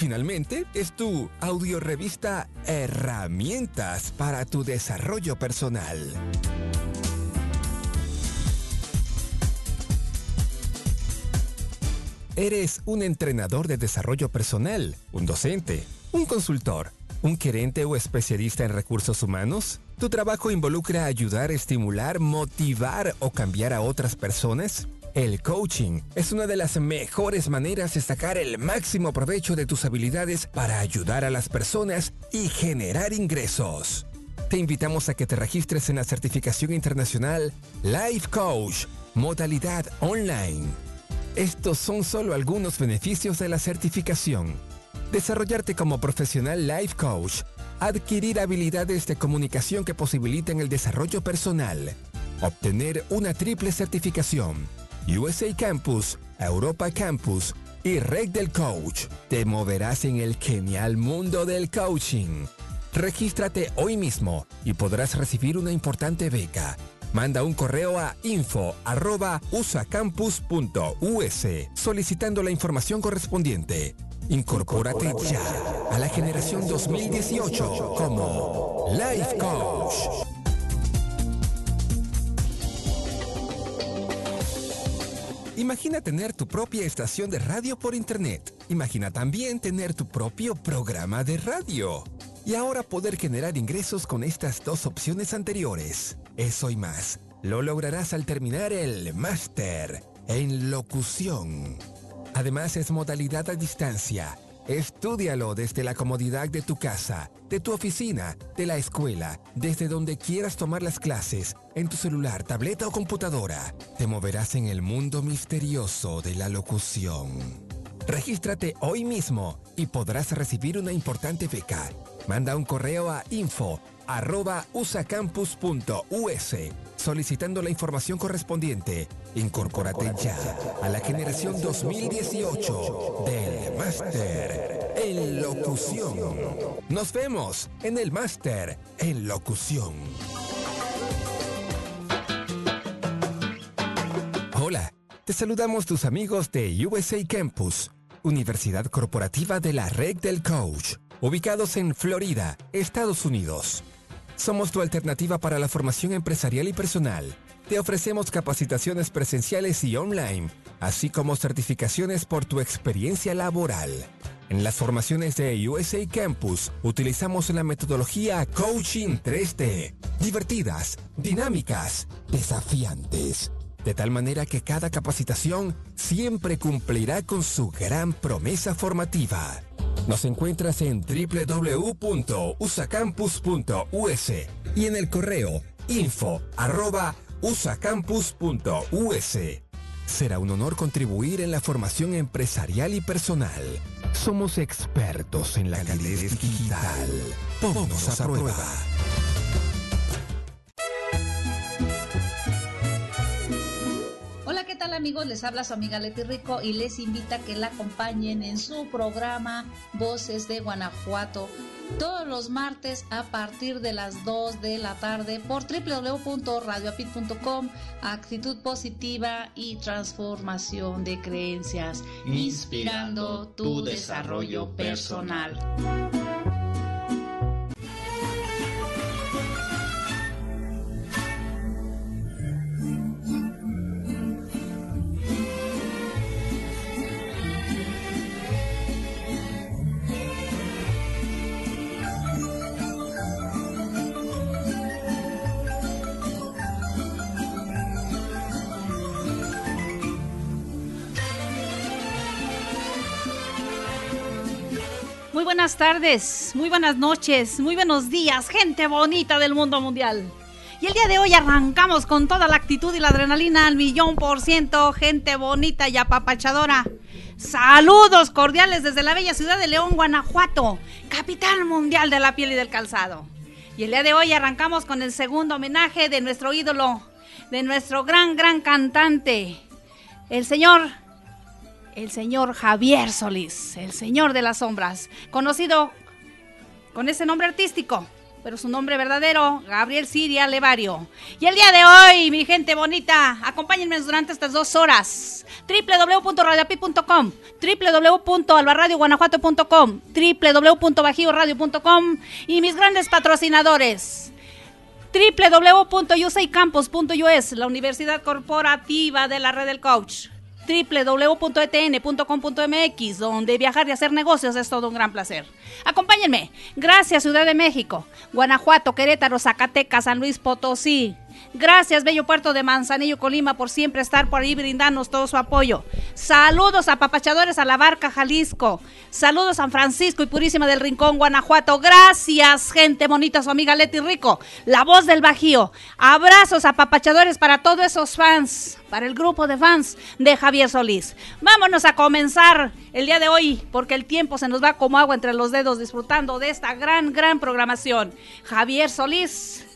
Finalmente, es tu audiorevista Herramientas para tu desarrollo personal. ¿Eres un entrenador de desarrollo personal, un docente, un consultor, un gerente o especialista en recursos humanos? ¿Tu trabajo involucra ayudar, estimular, motivar o cambiar a otras personas? El coaching es una de las mejores maneras de sacar el máximo provecho de tus habilidades para ayudar a las personas y generar ingresos. Te invitamos a que te registres en la certificación internacional Life Coach, modalidad online. Estos son solo algunos beneficios de la certificación. Desarrollarte como profesional Life Coach, adquirir habilidades de comunicación que posibiliten el desarrollo personal, obtener una triple certificación, USA Campus, Europa Campus y Red del Coach. Te moverás en el genial mundo del coaching. Regístrate hoy mismo y podrás recibir una importante beca. Manda un correo a info.usacampus.us solicitando la información correspondiente. Incorpórate ya a la generación 2018 como Life Coach. Imagina tener tu propia estación de radio por internet. Imagina también tener tu propio programa de radio. Y ahora poder generar ingresos con estas dos opciones anteriores. Eso y más. Lo lograrás al terminar el máster en locución. Además es modalidad a distancia. Estúdialo desde la comodidad de tu casa, de tu oficina, de la escuela, desde donde quieras tomar las clases, en tu celular, tableta o computadora. Te moverás en el mundo misterioso de la locución. Regístrate hoy mismo y podrás recibir una importante beca. Manda un correo a info arroba usacampus.us solicitando la información correspondiente. Incorpórate ya a la generación 2018 del Máster en Locución. Nos vemos en el Máster en Locución. Hola, te saludamos tus amigos de USA Campus, Universidad Corporativa de la Red del Coach, ubicados en Florida, Estados Unidos. Somos tu alternativa para la formación empresarial y personal. Te ofrecemos capacitaciones presenciales y online, así como certificaciones por tu experiencia laboral. En las formaciones de USA Campus utilizamos la metodología Coaching 3D, divertidas, dinámicas, desafiantes, de tal manera que cada capacitación siempre cumplirá con su gran promesa formativa. Nos encuentras en www.usacampus.us y en el correo info. Será un honor contribuir en la formación empresarial y personal. Somos expertos en la calidad digital. Ponnos a prueba. Tal amigos? Les habla su amiga Leti Rico y les invita a que la acompañen en su programa Voces de Guanajuato todos los martes a partir de las 2 de la tarde por www.radioapit.com Actitud positiva y transformación de creencias, inspirando tu desarrollo personal. Buenas tardes, muy buenas noches, muy buenos días, gente bonita del mundo mundial. Y el día de hoy arrancamos con toda la actitud y la adrenalina al millón por ciento, gente bonita y apapachadora. Saludos cordiales desde la bella ciudad de León, Guanajuato, capital mundial de la piel y del calzado. Y el día de hoy arrancamos con el segundo homenaje de nuestro ídolo, de nuestro gran, gran cantante, el señor el señor Javier Solís, el señor de las sombras, conocido con ese nombre artístico, pero su nombre verdadero, Gabriel Siria Levario. Y el día de hoy, mi gente bonita, acompáñenme durante estas dos horas. www.radiopi.com, www.albarradioguanajuato.com, www.bajioradio.com y mis grandes patrocinadores www.usaicampus.us, la Universidad Corporativa de la Red del Coach www.etn.com.mx, donde viajar y hacer negocios es todo un gran placer. Acompáñenme. Gracias Ciudad de México, Guanajuato, Querétaro, Zacatecas, San Luis Potosí, Gracias, Bello Puerto de Manzanillo, Colima, por siempre estar por ahí brindarnos todo su apoyo. Saludos a a la Barca, Jalisco. Saludos San Francisco y Purísima del Rincón, Guanajuato. Gracias, gente bonita, su amiga Leti Rico, la voz del Bajío. Abrazos a Papachadores para todos esos fans, para el grupo de fans de Javier Solís. Vámonos a comenzar el día de hoy, porque el tiempo se nos va como agua entre los dedos disfrutando de esta gran, gran programación. Javier Solís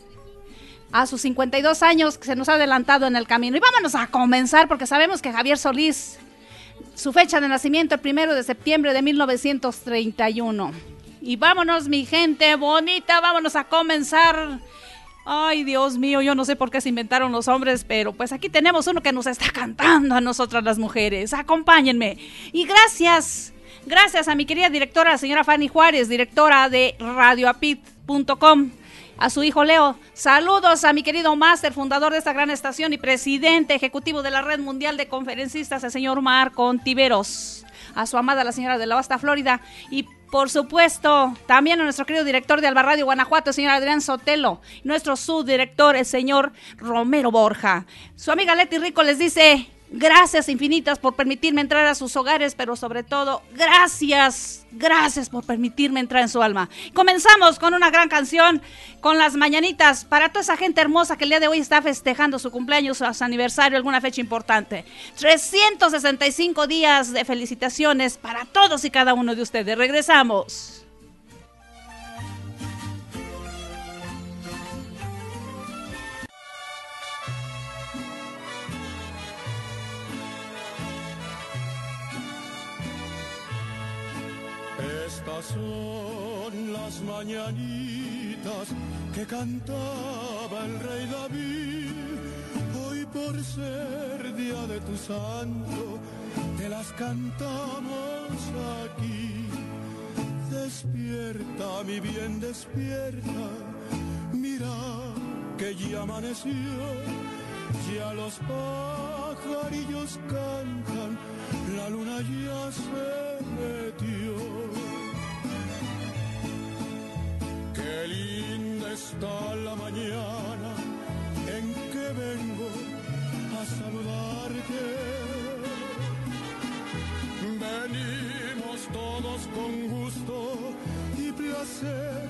a sus 52 años que se nos ha adelantado en el camino. Y vámonos a comenzar porque sabemos que Javier Solís, su fecha de nacimiento el primero de septiembre de 1931. Y vámonos mi gente bonita, vámonos a comenzar. Ay, Dios mío, yo no sé por qué se inventaron los hombres, pero pues aquí tenemos uno que nos está cantando a nosotras las mujeres. Acompáñenme. Y gracias, gracias a mi querida directora, la señora Fanny Juárez, directora de radioapit.com a su hijo Leo. Saludos a mi querido máster, fundador de esta gran estación y presidente ejecutivo de la Red Mundial de Conferencistas, el señor Marco Ontiveros. A su amada, la señora de la Basta, Florida. Y por supuesto, también a nuestro querido director de Alba Radio Guanajuato, el señor Adrián Sotelo. Nuestro subdirector, el señor Romero Borja. Su amiga Leti Rico les dice Gracias infinitas por permitirme entrar a sus hogares, pero sobre todo, gracias, gracias por permitirme entrar en su alma. Comenzamos con una gran canción, con las mañanitas, para toda esa gente hermosa que el día de hoy está festejando su cumpleaños, su aniversario, alguna fecha importante. 365 días de felicitaciones para todos y cada uno de ustedes. Regresamos. Las mañanitas que cantaba el rey David. Hoy por ser día de tu santo, te las cantamos aquí. Despierta, mi bien, despierta. Mira que ya amaneció, ya los pajarillos cantan, la luna ya se metió. Está la mañana en que vengo a saludarte. Venimos todos con gusto y placer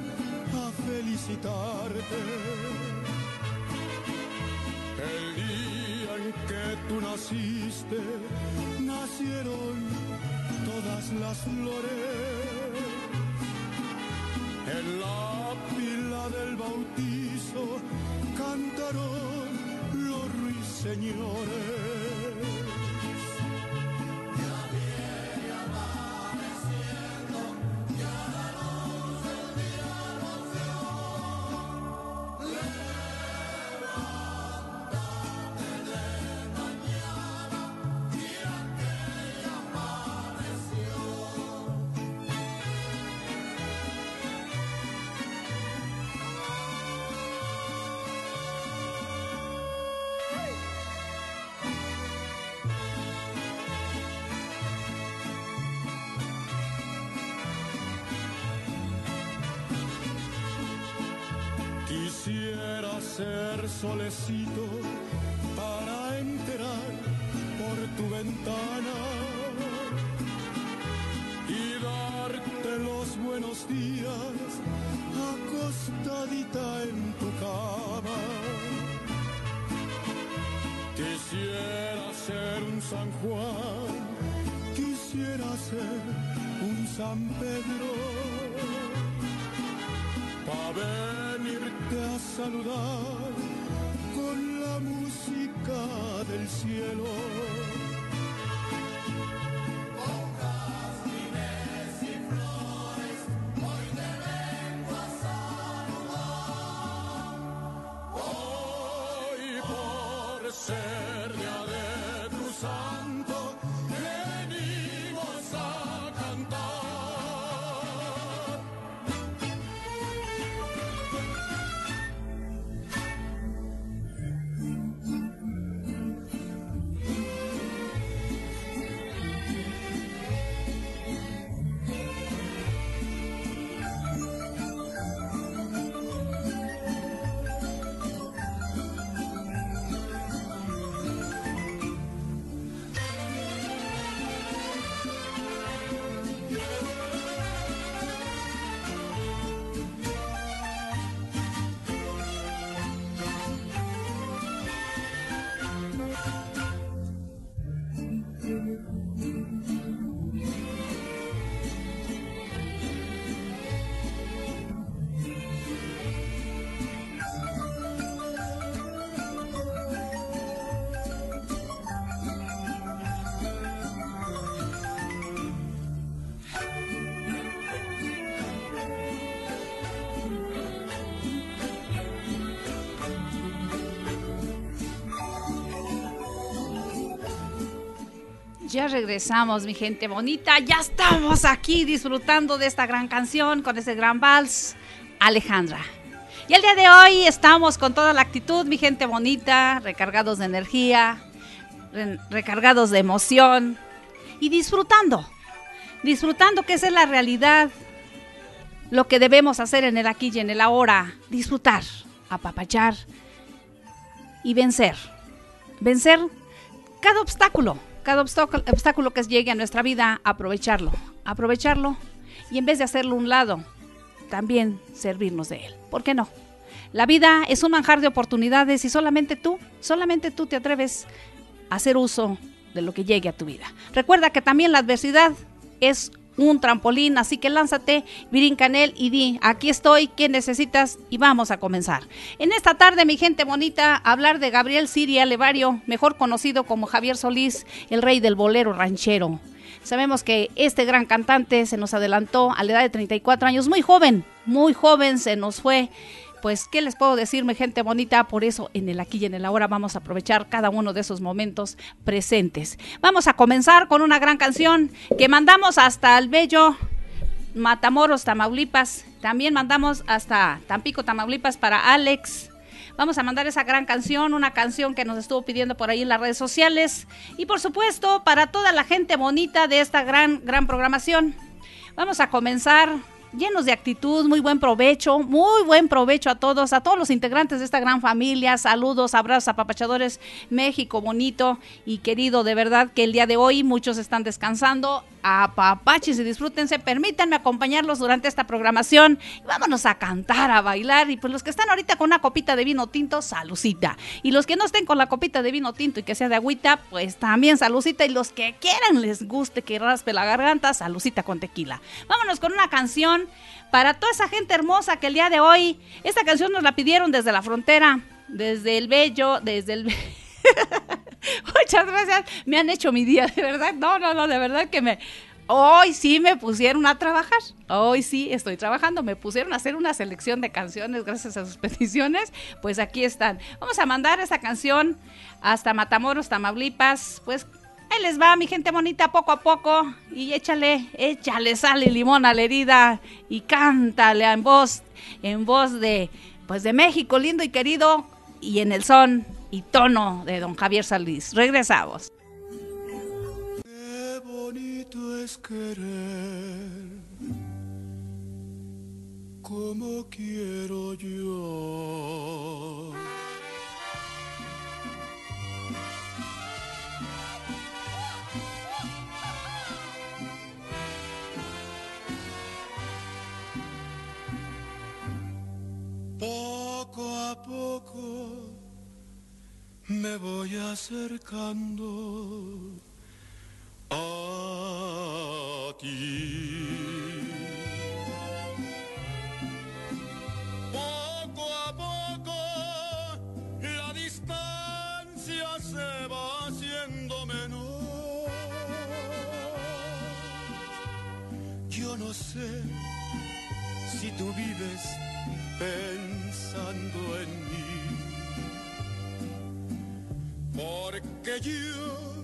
a felicitarte. El día en que tú naciste, nacieron todas las flores. En la pila del bautizo cantaron los ruiseñores. solecito para enterar por tu ventana y darte los buenos días acostadita en tu cama. Quisiera ser un San Juan, quisiera ser un San Pedro, para venirte a saludar cielo. Ya regresamos, mi gente bonita. Ya estamos aquí disfrutando de esta gran canción con ese gran vals, Alejandra. Y el día de hoy estamos con toda la actitud, mi gente bonita, recargados de energía, re- recargados de emoción y disfrutando. Disfrutando que esa es la realidad. Lo que debemos hacer en el aquí y en el ahora. Disfrutar, apapachar y vencer. Vencer cada obstáculo, cada obstáculo, que llegue a nuestra vida, aprovecharlo, aprovecharlo y en vez de hacerlo un lado, también servirnos de él. ¿Por qué no? La vida es un manjar de oportunidades y solamente tú, solamente tú te atreves a hacer uso de lo que llegue a tu vida. Recuerda que también la adversidad es un trampolín, así que lánzate, brinca en él y di, aquí estoy, ¿qué necesitas? Y vamos a comenzar. En esta tarde, mi gente bonita, hablar de Gabriel Siria Levario, mejor conocido como Javier Solís, el rey del bolero ranchero. Sabemos que este gran cantante se nos adelantó a la edad de 34 años, muy joven, muy joven, se nos fue. Pues, ¿qué les puedo decir, mi gente bonita? Por eso, en el aquí y en el ahora vamos a aprovechar cada uno de esos momentos presentes. Vamos a comenzar con una gran canción que mandamos hasta el bello Matamoros, Tamaulipas. También mandamos hasta Tampico, Tamaulipas para Alex. Vamos a mandar esa gran canción, una canción que nos estuvo pidiendo por ahí en las redes sociales. Y por supuesto, para toda la gente bonita de esta gran, gran programación. Vamos a comenzar llenos de actitud, muy buen provecho, muy buen provecho a todos, a todos los integrantes de esta gran familia. Saludos, abrazos, apapachadores, México bonito y querido, de verdad que el día de hoy muchos están descansando. Apapaches y disfrútense, permítanme acompañarlos durante esta programación. Vámonos a cantar, a bailar. Y pues los que están ahorita con una copita de vino tinto, salucita. Y los que no estén con la copita de vino tinto y que sea de agüita, pues también salucita. Y los que quieran les guste que raspe la garganta, salucita con tequila. Vámonos con una canción para toda esa gente hermosa que el día de hoy, esta canción nos la pidieron desde la frontera, desde el Bello, desde el... Muchas gracias, me han hecho mi día, de verdad, no, no, no, de verdad que me... Hoy sí me pusieron a trabajar, hoy sí estoy trabajando, me pusieron a hacer una selección de canciones gracias a sus peticiones, pues aquí están. Vamos a mandar esa canción hasta Matamoros, Tamaulipas, pues Ahí les va, mi gente bonita, poco a poco. Y échale, échale sal y limón a la herida. Y cántale en voz, en voz de, pues de México, lindo y querido. Y en el son tono de don Javier Salís. Regresamos. Qué bonito es querer, como quiero yo. Por a poco me voy acercando a ti. Poco a poco la distancia se va haciendo menor. Yo no sé si tú vives pensando Porque yo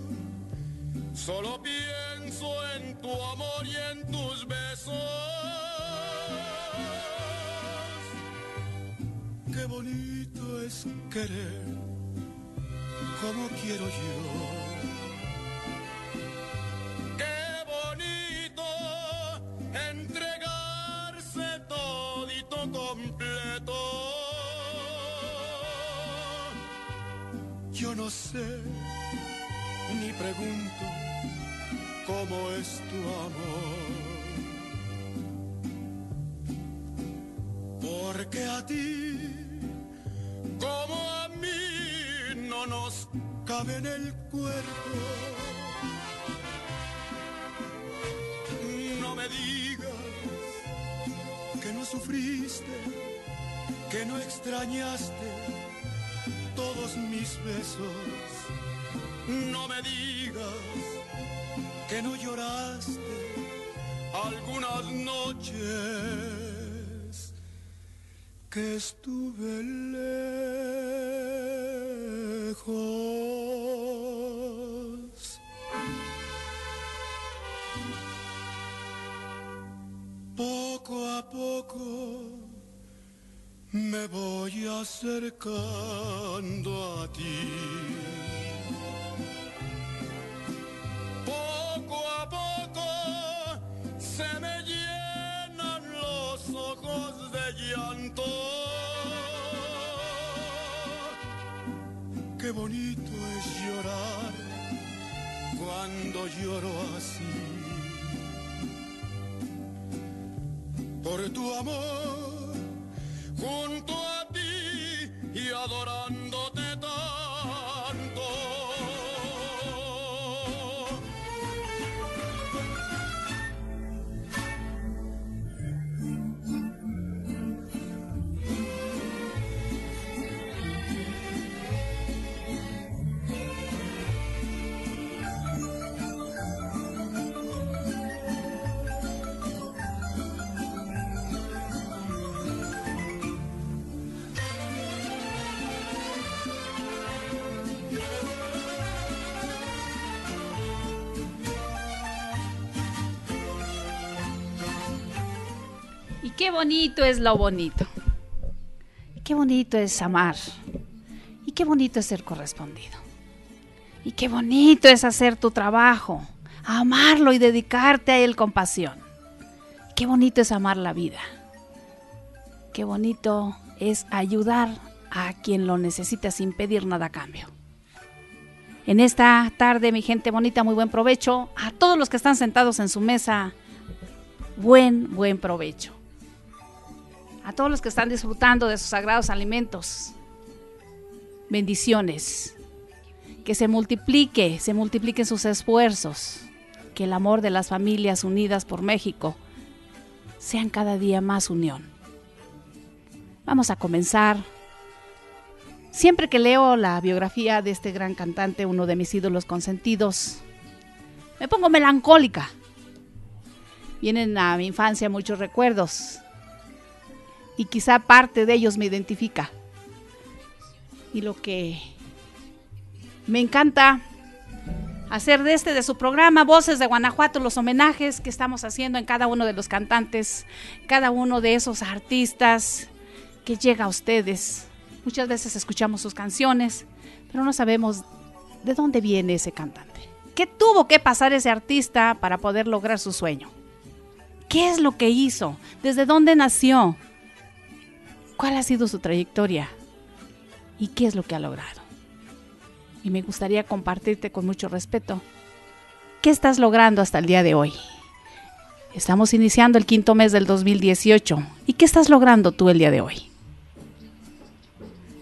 solo pienso en tu amor y en tus besos. Qué bonito es querer como quiero yo. Cómo es tu amor. Porque a ti, como a mí, no nos cabe en el cuerpo. No me digas que no sufriste, que no extrañaste todos mis besos. No me digas que no lloraste algunas noches que estuve lejos. Poco a poco me voy acercando a ti. Cuando lloro así. Por tu amor, junto a ti y adorándote qué bonito es lo bonito. Qué bonito es amar. Y qué bonito es ser correspondido. Y qué bonito es hacer tu trabajo, amarlo y dedicarte a él con pasión. Qué bonito es amar la vida. Qué bonito es ayudar a quien lo necesita sin pedir nada a cambio. En esta tarde, mi gente bonita, muy buen provecho. A todos los que están sentados en su mesa, buen, buen provecho. A todos los que están disfrutando de sus sagrados alimentos, bendiciones. Que se multiplique, se multipliquen sus esfuerzos. Que el amor de las familias unidas por México sean cada día más unión. Vamos a comenzar. Siempre que leo la biografía de este gran cantante, uno de mis ídolos consentidos, me pongo melancólica. Vienen a mi infancia muchos recuerdos y quizá parte de ellos me identifica. Y lo que me encanta hacer de este, de su programa, Voces de Guanajuato, los homenajes que estamos haciendo en cada uno de los cantantes, cada uno de esos artistas que llega a ustedes. Muchas veces escuchamos sus canciones, pero no sabemos de dónde viene ese cantante. ¿Qué tuvo que pasar ese artista para poder lograr su sueño? ¿Qué es lo que hizo? ¿Desde dónde nació? ¿Cuál ha sido su trayectoria? ¿Y qué es lo que ha logrado? Y me gustaría compartirte con mucho respeto. ¿Qué estás logrando hasta el día de hoy? Estamos iniciando el quinto mes del 2018. ¿Y qué estás logrando tú el día de hoy?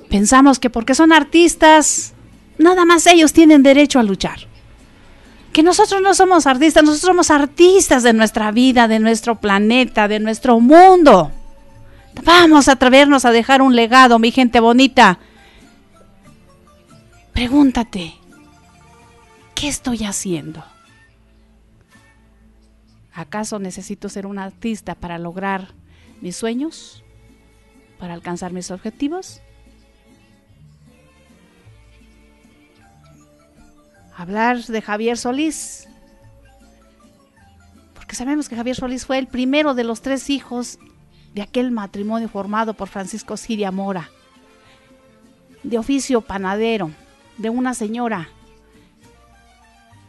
Pensamos que porque son artistas, nada más ellos tienen derecho a luchar. Que nosotros no somos artistas, nosotros somos artistas de nuestra vida, de nuestro planeta, de nuestro mundo. Vamos a atrevernos a dejar un legado, mi gente bonita. Pregúntate, ¿qué estoy haciendo? ¿Acaso necesito ser un artista para lograr mis sueños? ¿Para alcanzar mis objetivos? Hablar de Javier Solís, porque sabemos que Javier Solís fue el primero de los tres hijos de aquel matrimonio formado por Francisco Siria Mora, de oficio panadero, de una señora,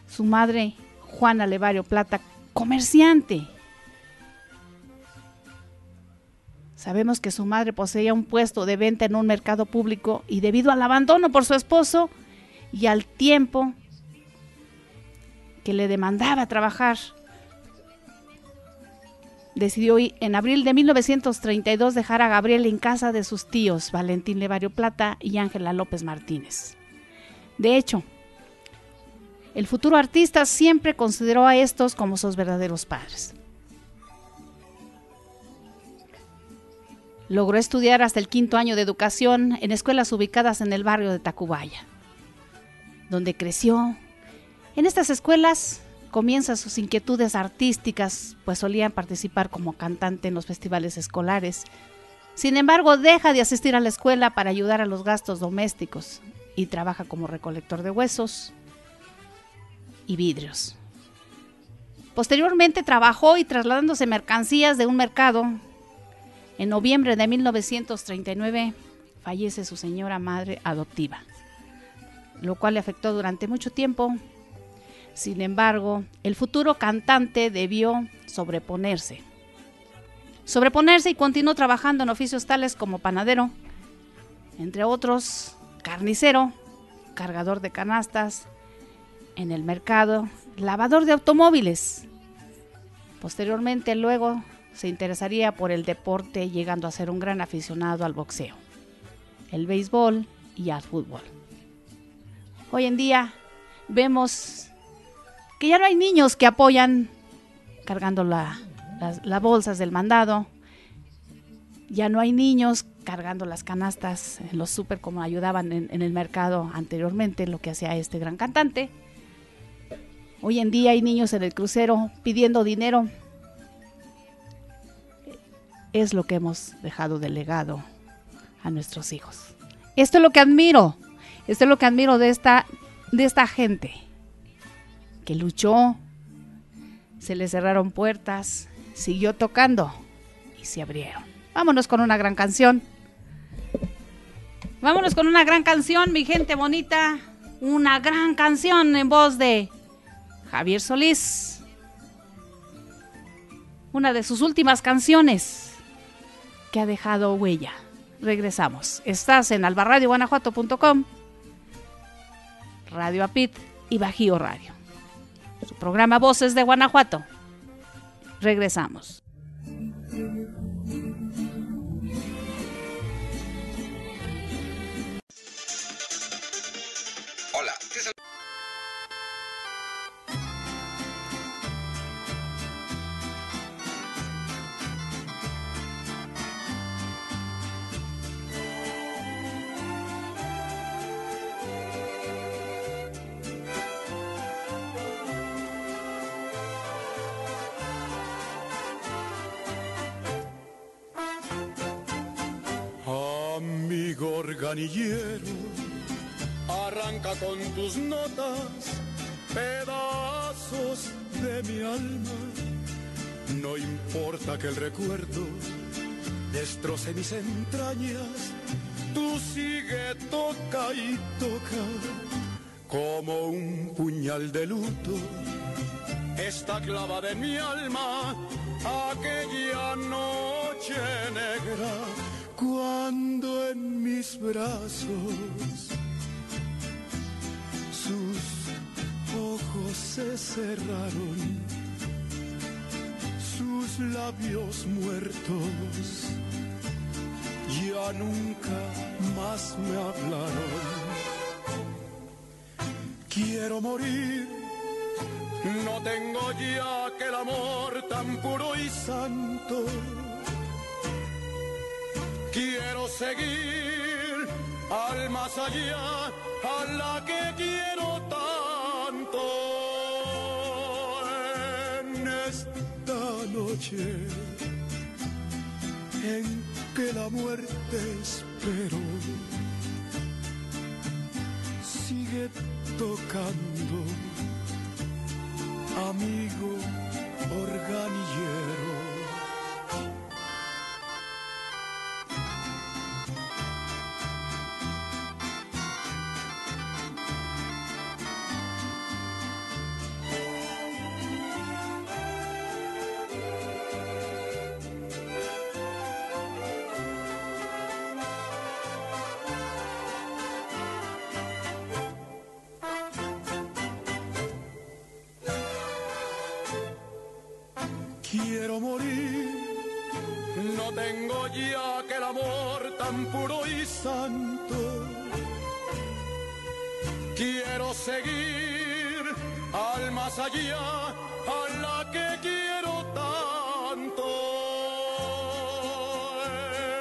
su madre Juana Levario Plata, comerciante. Sabemos que su madre poseía un puesto de venta en un mercado público y debido al abandono por su esposo y al tiempo que le demandaba trabajar decidió en abril de 1932 dejar a Gabriel en casa de sus tíos, Valentín Levario Plata y Ángela López Martínez. De hecho, el futuro artista siempre consideró a estos como sus verdaderos padres. Logró estudiar hasta el quinto año de educación en escuelas ubicadas en el barrio de Tacubaya, donde creció. En estas escuelas comienza sus inquietudes artísticas, pues solían participar como cantante en los festivales escolares. Sin embargo, deja de asistir a la escuela para ayudar a los gastos domésticos y trabaja como recolector de huesos y vidrios. Posteriormente trabajó y trasladándose mercancías de un mercado. En noviembre de 1939 fallece su señora madre adoptiva, lo cual le afectó durante mucho tiempo sin embargo, el futuro cantante debió sobreponerse. Sobreponerse y continuó trabajando en oficios tales como panadero, entre otros, carnicero, cargador de canastas, en el mercado, lavador de automóviles. Posteriormente, luego, se interesaría por el deporte, llegando a ser un gran aficionado al boxeo, el béisbol y al fútbol. Hoy en día vemos que ya no hay niños que apoyan cargando las, bolsas del mandado, ya no hay niños cargando las canastas en los súper como ayudaban en, en, el mercado anteriormente, lo que hacía este gran cantante. Hoy en día hay niños en el crucero pidiendo dinero. Es lo que hemos dejado de legado a nuestros hijos. Esto es lo que admiro. Esto es lo que admiro de esta, de esta gente que luchó, se le cerraron puertas, siguió tocando y se abrieron. Vámonos con una gran canción. Vámonos con una gran canción, mi gente bonita. Una gran canción en voz de Javier Solís. Una de sus últimas canciones que ha dejado huella. Regresamos. Estás en albarradioguanajuato.com, Radio Apit y Bajío Radio su programa Voces de Guanajuato. Regresamos. Arranca con tus notas pedazos de mi alma. No importa que el recuerdo destroce mis entrañas, tú sigue, toca y toca como un puñal de luto. Está clavada en mi alma aquella noche negra cuando en mis brazos sus ojos se cerraron, sus labios muertos ya nunca más me hablaron. Quiero morir, no tengo ya aquel amor tan puro y santo. Quiero seguir al más allá, a la que quiero tanto. En esta noche en que la muerte espero, sigue tocando, amigo organillero. Puro y santo. Quiero seguir al más allá, a la que quiero tanto.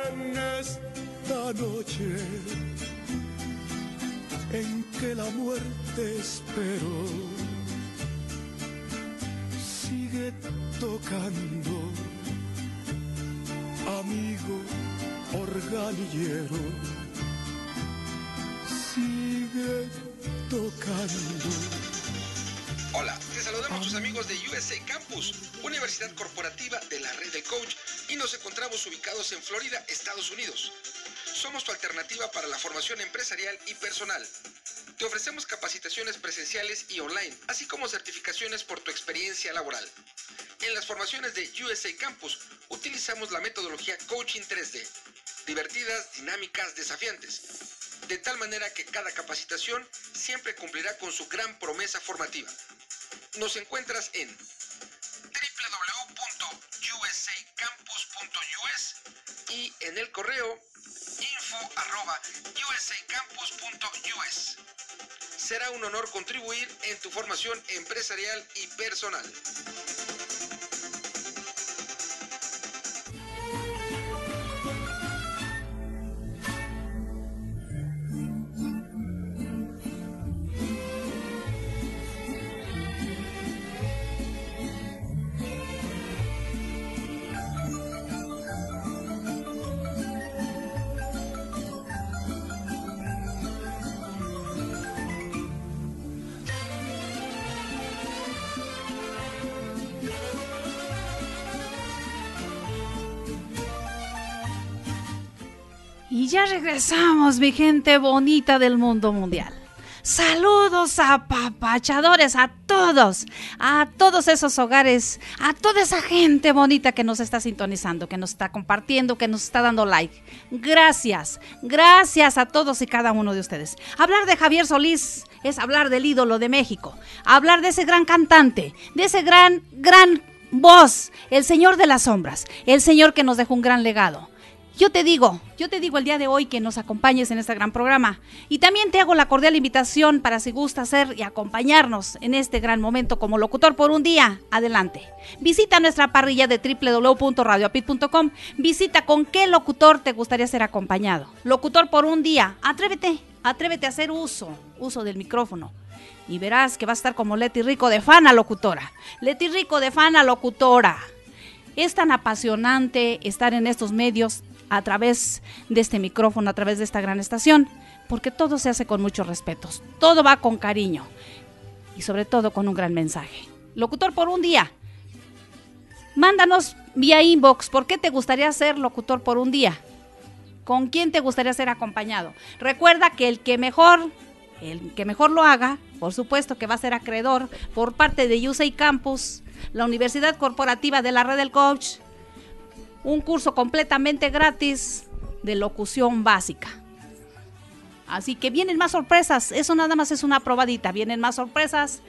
En esta noche en que la muerte espero sigue tocando, amigo organillero, sigue tocando. Hola, te saludamos tus amigos de USA Campus, Universidad Corporativa de la Red del Coach, y nos encontramos ubicados en Florida, Estados Unidos. Somos tu alternativa para la formación empresarial y personal. Te ofrecemos capacitaciones presenciales y online, así como certificaciones por tu experiencia laboral. En las formaciones de USA Campus utilizamos la metodología Coaching 3D, divertidas, dinámicas, desafiantes, de tal manera que cada capacitación siempre cumplirá con su gran promesa formativa. Nos encuentras en www.usacampus.us y en el correo info@usacampus.us. Será un honor contribuir en tu formación empresarial y personal. Regresamos, mi gente bonita del mundo mundial. Saludos a papachadores, a todos, a todos esos hogares, a toda esa gente bonita que nos está sintonizando, que nos está compartiendo, que nos está dando like. Gracias, gracias a todos y cada uno de ustedes. Hablar de Javier Solís es hablar del ídolo de México, hablar de ese gran cantante, de ese gran, gran voz, el Señor de las Sombras, el Señor que nos dejó un gran legado. Yo te digo, yo te digo el día de hoy que nos acompañes en este gran programa. Y también te hago la cordial invitación para si gusta hacer y acompañarnos en este gran momento como locutor por un día. Adelante. Visita nuestra parrilla de www.radioapit.com. Visita con qué locutor te gustaría ser acompañado. Locutor por un día. Atrévete, atrévete a hacer uso, uso del micrófono. Y verás que va a estar como Leti Rico de Fana Locutora. Leti Rico de Fana Locutora. Es tan apasionante estar en estos medios a través de este micrófono, a través de esta gran estación, porque todo se hace con muchos respetos, todo va con cariño y sobre todo con un gran mensaje. Locutor por un día, mándanos vía inbox, ¿por qué te gustaría ser locutor por un día? ¿Con quién te gustaría ser acompañado? Recuerda que el que mejor, el que mejor lo haga, por supuesto que va a ser acreedor por parte de USAI Campus, la Universidad Corporativa de la Red del Coach, un curso completamente gratis de locución básica. Así que vienen más sorpresas, eso nada más es una probadita, vienen más sorpresas.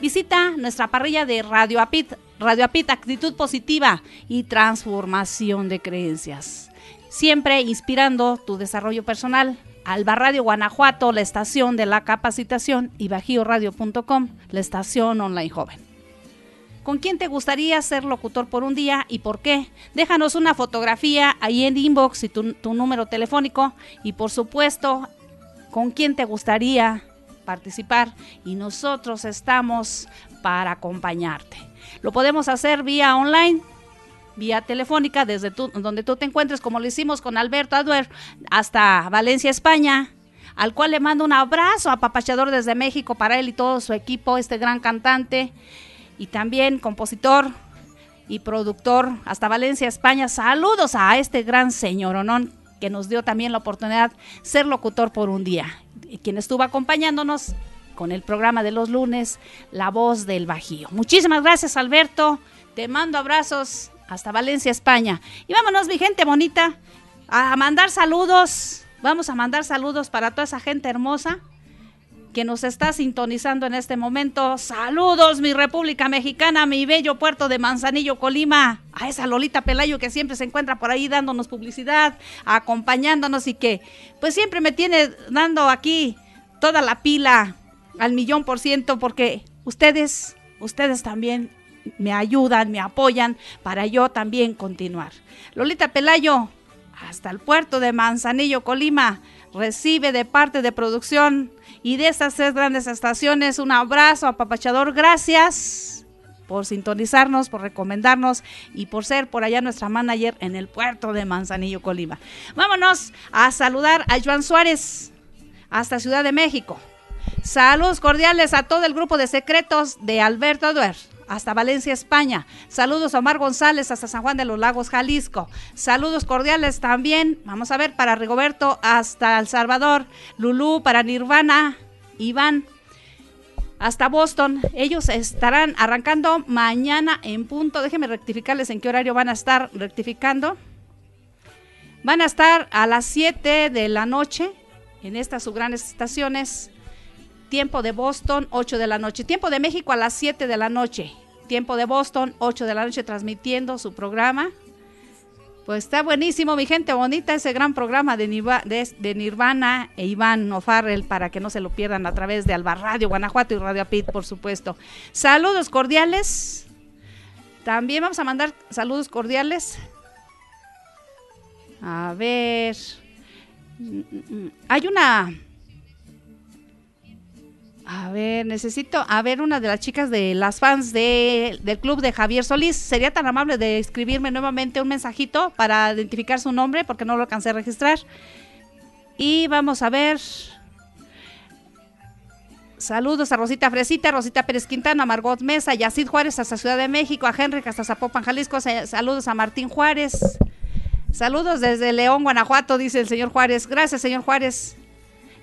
Visita nuestra parrilla de Radio Apit, Radio Apit Actitud Positiva y Transformación de Creencias. siempre inspirando tu desarrollo personal. Alba Radio Guanajuato, la estación de la capacitación, y bajioradio.com, la estación online joven. ¿Con quién te gustaría ser locutor por un día y por qué? Déjanos una fotografía ahí en inbox y tu, número telefónico y por supuesto, ¿con quién te gustaría participar? Y nosotros estamos para acompañarte. Lo podemos hacer vía online vía telefónica desde donde tú te encuentres, como lo hicimos con Alberto Aduer hasta Valencia, España, al cual le mando un abrazo apapachador desde México para él y todo su equipo, este gran cantante y también compositor y productor hasta Valencia, España. Saludos a este gran señor Onón que nos dio también la oportunidad de ser locutor por un día, quien estuvo acompañándonos con el programa de los lunes, La Voz del Bajío. Muchísimas gracias, Alberto. Te mando abrazos hasta Valencia, España. Y vámonos, mi gente bonita, a mandar saludos. Vamos a mandar saludos para toda esa gente hermosa que nos está sintonizando en este momento. Saludos, mi República Mexicana, mi bello puerto de Manzanillo, Colima. A esa Lolita Pelayo que siempre se encuentra por ahí dándonos publicidad, acompañándonos y que pues siempre me tiene dando aquí toda la pila al millón por ciento porque ustedes, ustedes también me ayudan, me apoyan para yo también continuar. Lolita Pelayo, hasta el puerto de Manzanillo, Colima, recibe de parte de producción y de estas tres grandes estaciones un abrazo apapachador. Gracias por sintonizarnos, por recomendarnos y por ser por allá nuestra manager en el puerto de Manzanillo, Colima. Vámonos a saludar a Joan Suárez hasta Ciudad de México. Saludos cordiales a todo el grupo de secretos de Alberto Duer hasta Valencia, España. Saludos a Omar González hasta San Juan de los Lagos, Jalisco. Saludos cordiales también, vamos a ver, para Rigoberto hasta El Salvador. Lulú para Nirvana, Iván hasta Boston. Ellos estarán arrancando mañana en punto. Déjenme rectificarles en qué horario van a estar rectificando. Van a estar a las 7 de la noche en estas subgrandes estaciones Tiempo de Boston, 8 de la noche. Tiempo de México a las 7 de la noche. Tiempo de Boston, 8 de la noche, transmitiendo su programa. Pues está buenísimo, mi gente bonita, ese gran programa de, Nirvana e Iván O'Farrell para que no se lo pierdan a través de Alba Radio Guanajuato y Radio Pit, por supuesto. Saludos cordiales. También vamos a mandar saludos cordiales. A ver. Mm, mm, mm. Hay una a ver, necesito, a ver, una de las chicas de las fans de, del club de Javier Solís, ¿sería tan amable de escribirme nuevamente un mensajito para identificar su nombre porque no lo alcancé a registrar? Y vamos a ver. Saludos a Rosita Fresita, Rosita Pérez Quintana, Margot Mesa, Yacid Juárez hasta Ciudad de México, a Henry hasta Zapopan, Jalisco. Saludos a Martín Juárez. Saludos desde León, Guanajuato, dice el señor Juárez. Gracias, señor Juárez.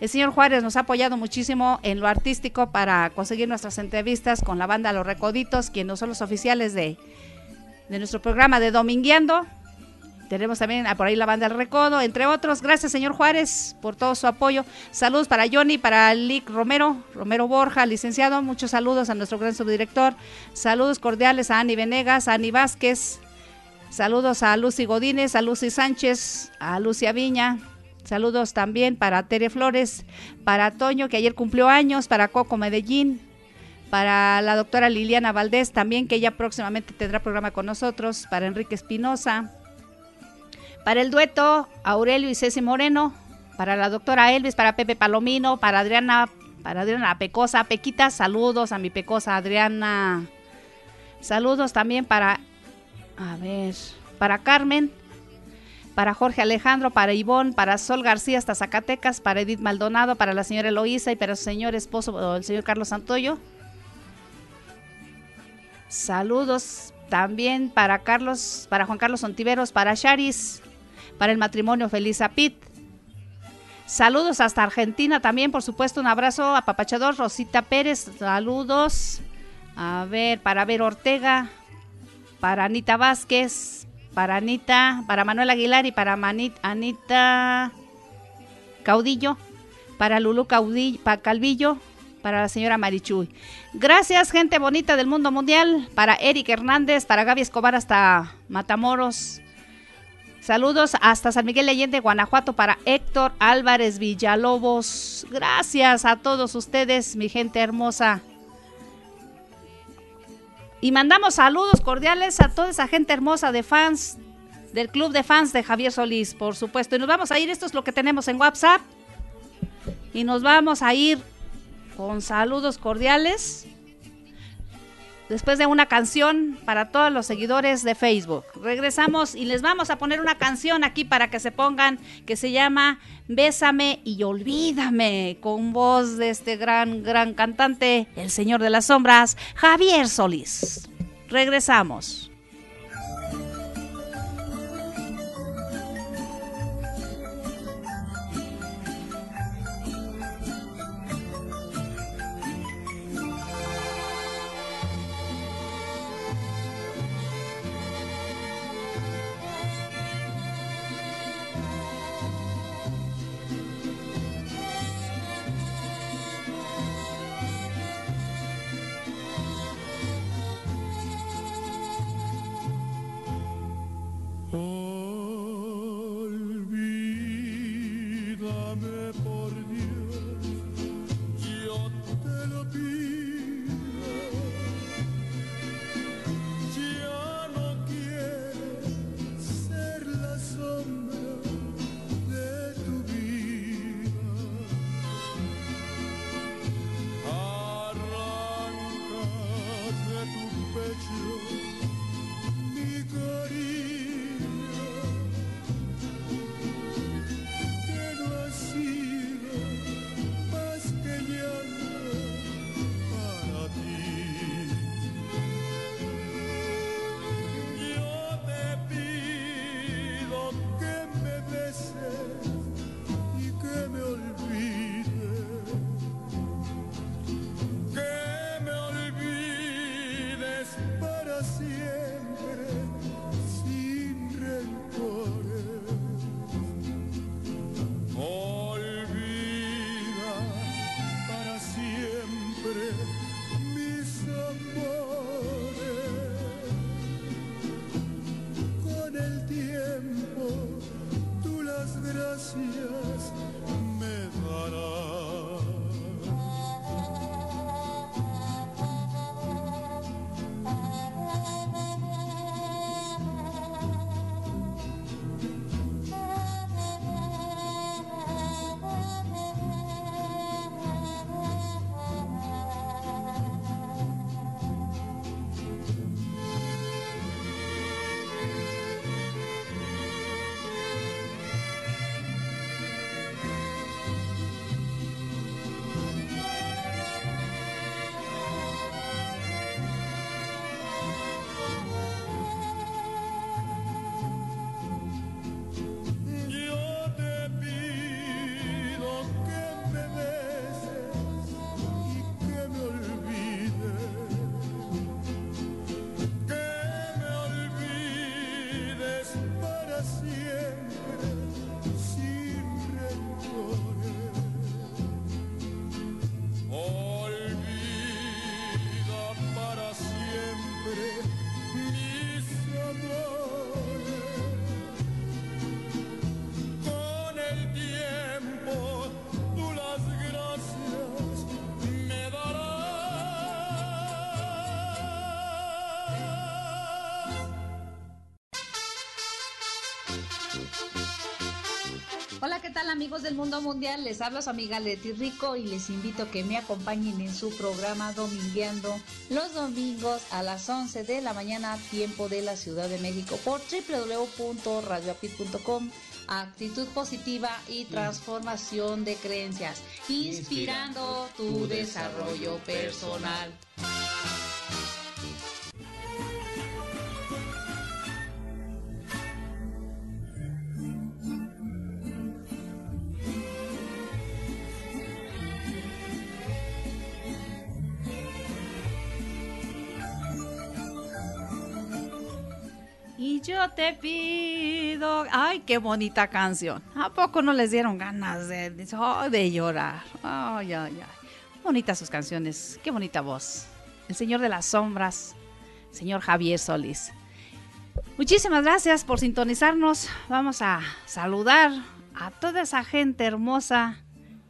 El señor Juárez nos ha apoyado muchísimo en lo artístico para conseguir nuestras entrevistas con la banda Los Recoditos, quienes son los oficiales de, nuestro programa de Domingueando. Tenemos también por ahí la banda El Recodo, entre otros. Gracias, señor Juárez, por todo su apoyo. Saludos para Johnny, para Lick Romero, Romero Borja, licenciado. Muchos saludos a nuestro gran subdirector. Saludos cordiales a Ani Venegas, a Ani Vázquez. Saludos a Lucy Godínez, a Lucy Sánchez, a Lucia Viña, Saludos también para Tere Flores, para Toño, que ayer cumplió años, para Coco Medellín, para la doctora Liliana Valdés también, que ella próximamente tendrá programa con nosotros, para Enrique Espinosa, para el dueto Aurelio y Ceci Moreno, para la doctora Elvis, para Pepe Palomino, para Adriana, para Adriana Pecosa, Pequita, saludos a mi Pecosa Adriana. Saludos también para, a ver, para Carmen, para Jorge Alejandro, para Ivón, para Sol García hasta Zacatecas, para Edith Maldonado, para la señora Eloísa y para su señor esposo, el señor Carlos Santoyo. Saludos también para Carlos, para Juan Carlos Ontiveros, para Charis, para el matrimonio Feliz Apit. Saludos hasta Argentina también, por supuesto, un abrazo a Papachador, Rosita Pérez, saludos. A ver, para Ver Ortega, para Anita Vázquez, para Anita, para Manuel Aguilar y para Anita Caudillo, para Lulu Caudillo, para Calvillo, para la señora Marichuy. Gracias, gente bonita del mundo mundial, para Eric Hernández, para Gaby Escobar hasta Matamoros. Saludos hasta San Miguel Allende, Guanajuato, para Héctor Álvarez Villalobos. Gracias a todos ustedes, mi gente hermosa. Y mandamos saludos cordiales a toda esa gente hermosa de fans del club de fans de Javier Solís, por supuesto. Y nos vamos a ir, esto es lo que tenemos en WhatsApp. Y nos vamos a ir con saludos cordiales después de una canción para todos los seguidores de Facebook. Regresamos y les vamos a poner una canción aquí para que se pongan que se llama Bésame y olvídame con voz de este gran, gran cantante, el Señor de las Sombras, Javier Solís. Regresamos. cielo. Amigos del mundo mundial? Les habla su amiga Leti Rico y les invito a que me acompañen en su programa Domingueando los domingos a las 11 de la mañana, tiempo de la Ciudad de México, por www.radioapit.com. Actitud positiva y transformación de creencias, inspirando tu desarrollo personal. Te pido. Ay, qué bonita canción. ¿A poco no les dieron ganas de, de, llorar? Ay, ay. Bonitas sus canciones. Qué bonita voz. El Señor de las Sombras, señor Javier Solís. Muchísimas gracias por sintonizarnos. Vamos a saludar a toda esa gente hermosa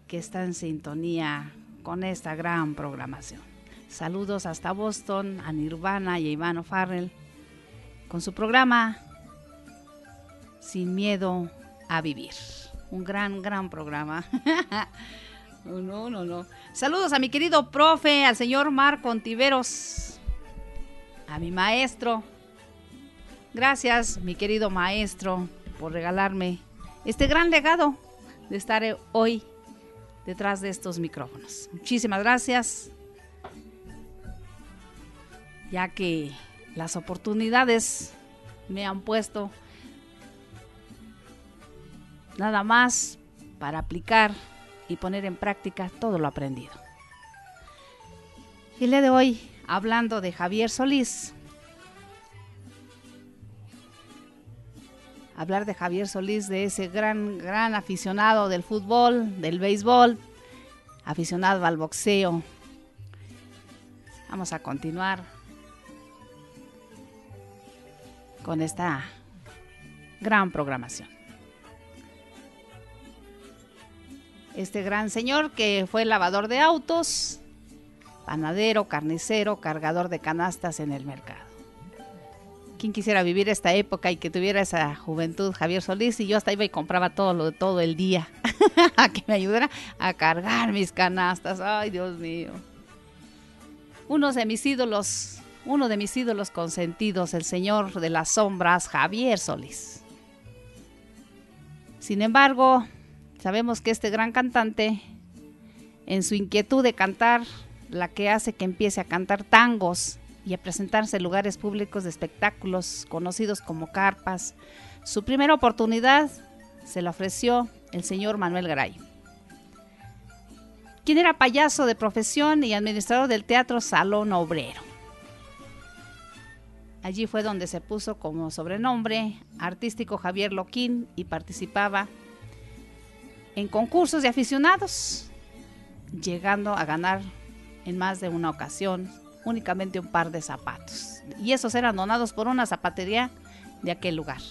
que está en sintonía con esta gran programación. Saludos hasta Boston, a Nirvana y a Ivano Farrell con su programa Sin Miedo a Vivir. Un gran, gran programa. no, no, no. Saludos a mi querido profe, al señor Marco Ontiveros, a mi maestro. Gracias, mi querido maestro, por regalarme este gran legado de estar hoy detrás de estos micrófonos. Muchísimas gracias, ya que las oportunidades me han puesto nada más para aplicar y poner en práctica todo lo aprendido. Y día de hoy, hablando de Javier Solís, hablar de Javier Solís, de ese gran, gran aficionado del fútbol, del béisbol, aficionado al boxeo. Vamos a continuar con esta gran programación. Este gran señor que fue lavador de autos, panadero, carnicero, cargador de canastas en el mercado. ¿Quién quisiera vivir esta época y que tuviera esa juventud, Javier Solís? Y yo hasta iba y compraba todo lo todo el día a que me ayudara a cargar mis canastas. Ay, Dios mío. Uno de mis ídolos, uno de mis ídolos consentidos, el señor de las sombras, Javier Solís. Sin embargo, sabemos que este gran cantante, en su inquietud de cantar, la que hace que empiece a cantar tangos y a presentarse en lugares públicos de espectáculos conocidos como carpas. Su primera oportunidad se la ofreció el señor Manuel Garay, quien era payaso de profesión y administrador del teatro Salón Obrero. Allí fue donde se puso como sobrenombre artístico Javier Loquín y participaba en concursos de aficionados, llegando a ganar en más de una ocasión únicamente un par de zapatos. Y esos eran donados por una zapatería de aquel lugar.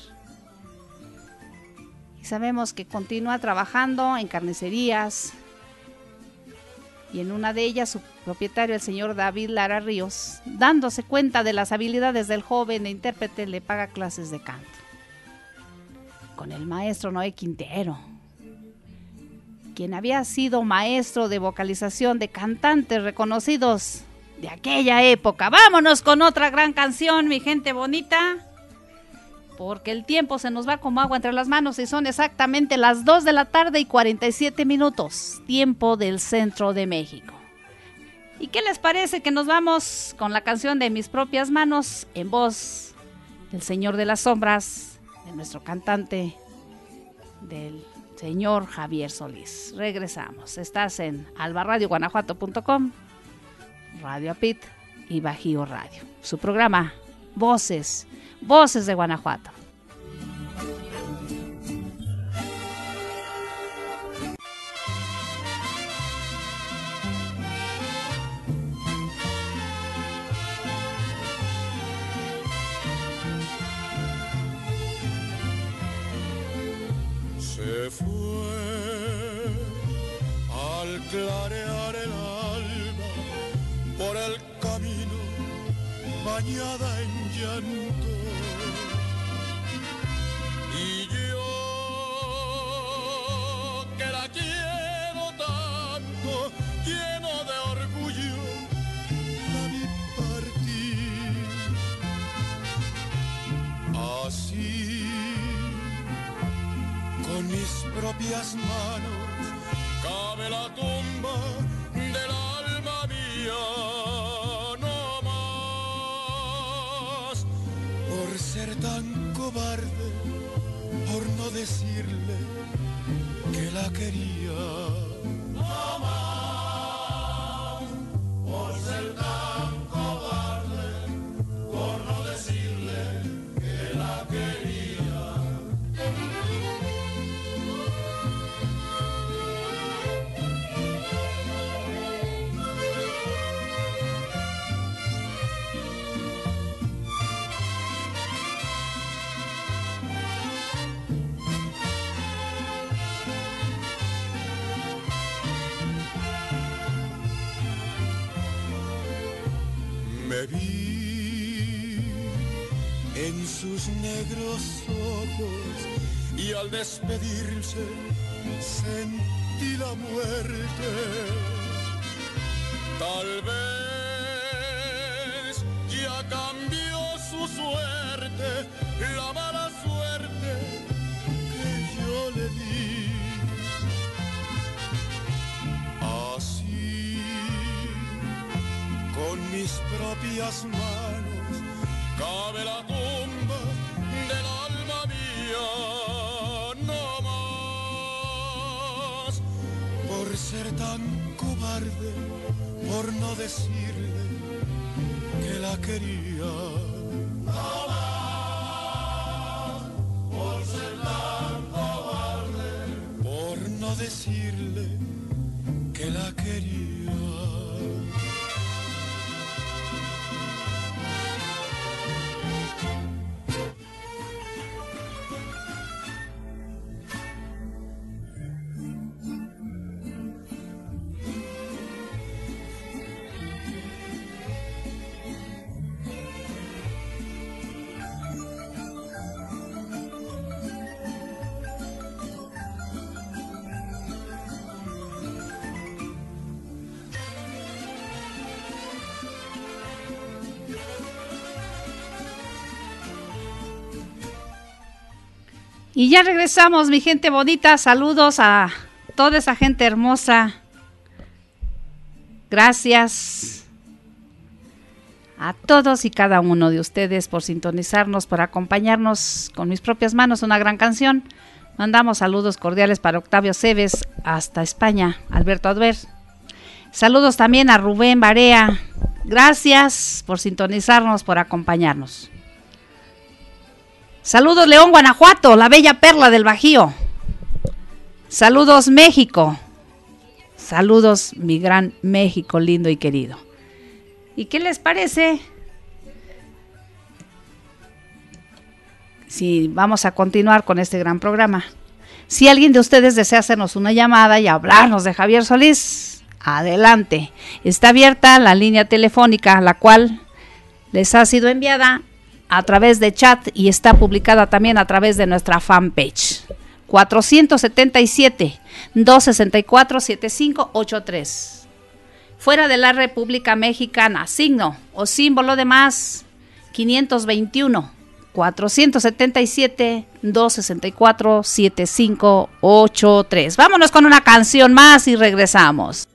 Y sabemos que continúa trabajando en carnicerías. Y en una de ellas su propietario, el señor David Lara Ríos, dándose cuenta de las habilidades del joven e intérprete, le paga clases de canto. Con el maestro Noé Quintero, quien había sido maestro de vocalización de cantantes reconocidos de aquella época. Vámonos con otra gran canción, mi gente bonita. Porque el tiempo se nos va como agua entre las manos y son exactamente las 2 de la tarde y 47 minutos, tiempo del centro de México. ¿Y qué les parece que nos vamos con la canción de mis propias manos en voz del Señor de las Sombras, de nuestro cantante, del señor Javier Solís? Regresamos. Estás en albarradioguanajuato.com Radio Apit y Bajío Radio. Su programa Voces, Voces de Guanajuato. Se fue al clarear el por el camino bañada en llanto. Mis propias manos, cabe la tumba del alma mía. ser tan cobarde por no decirle que la quería. No más por ser tan Vi en sus negros ojos y al despedirse sentí la muerte. Tal vez ya cambió su suerte, la mala suerte que yo le di. Así, con mis manos, cabe la tumba del alma mía, no más, por ser tan cobarde, por no decirle que la quería. Por ser tan cobarde, por no decirle que la quería. Y ya regresamos, mi gente bonita. Saludos a toda esa gente hermosa. Gracias a todos y cada uno de ustedes por sintonizarnos, por acompañarnos con mis propias manos una gran canción. Mandamos saludos cordiales para Octavio Cebes hasta España, Alberto Adver. Saludos también a Rubén Barea. Gracias por sintonizarnos, por acompañarnos. Saludos León, Guanajuato, la bella perla del Bajío. Saludos México. Saludos mi gran México lindo y querido. ¿Y qué les parece? Si vamos a continuar con este gran programa. Si alguien de ustedes desea hacernos una llamada y hablarnos de Javier Solís, adelante. Está abierta la línea telefónica, la cual les ha sido enviada a través de chat y está publicada también a través de nuestra fanpage. 477 264 7583. Fuera de la República Mexicana, signo o símbolo de más 521 477 264 7583. Vámonos con una canción más y regresamos.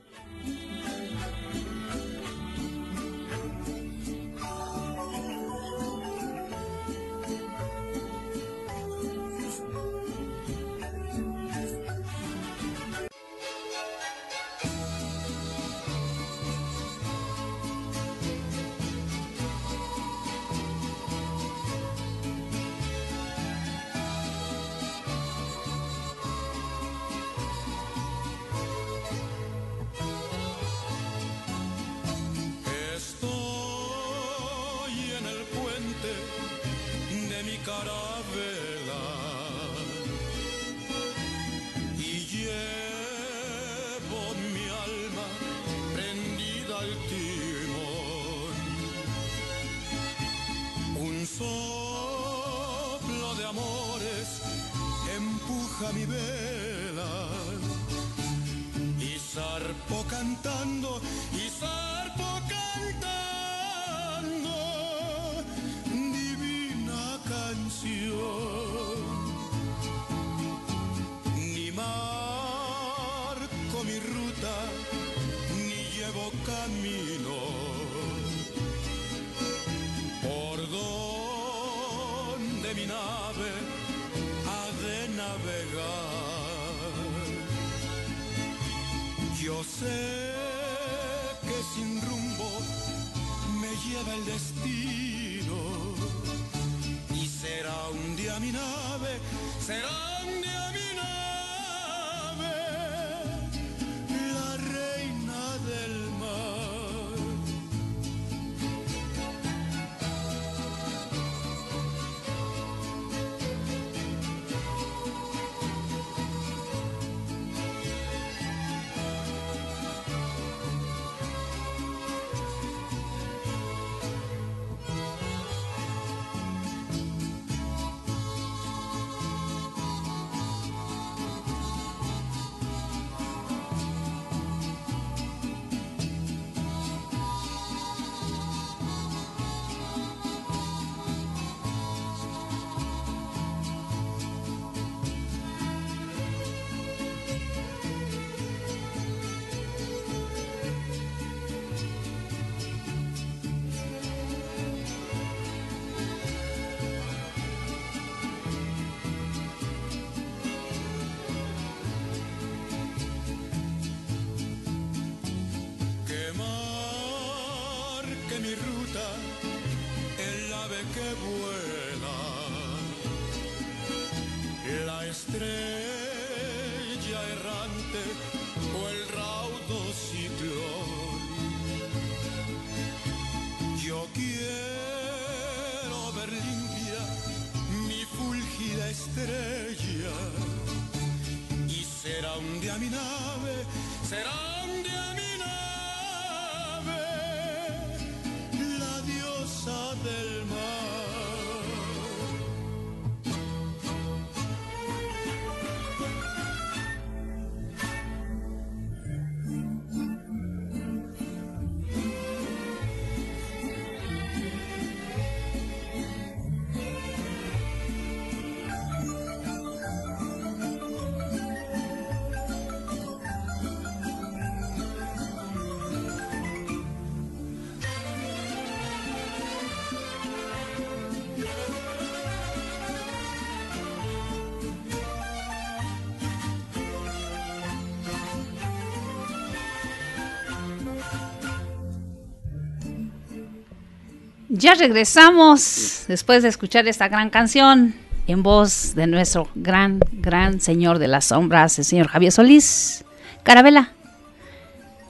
Ya regresamos después de escuchar esta gran canción en voz de nuestro gran, gran señor de las sombras, el señor Javier Solís. Carabela,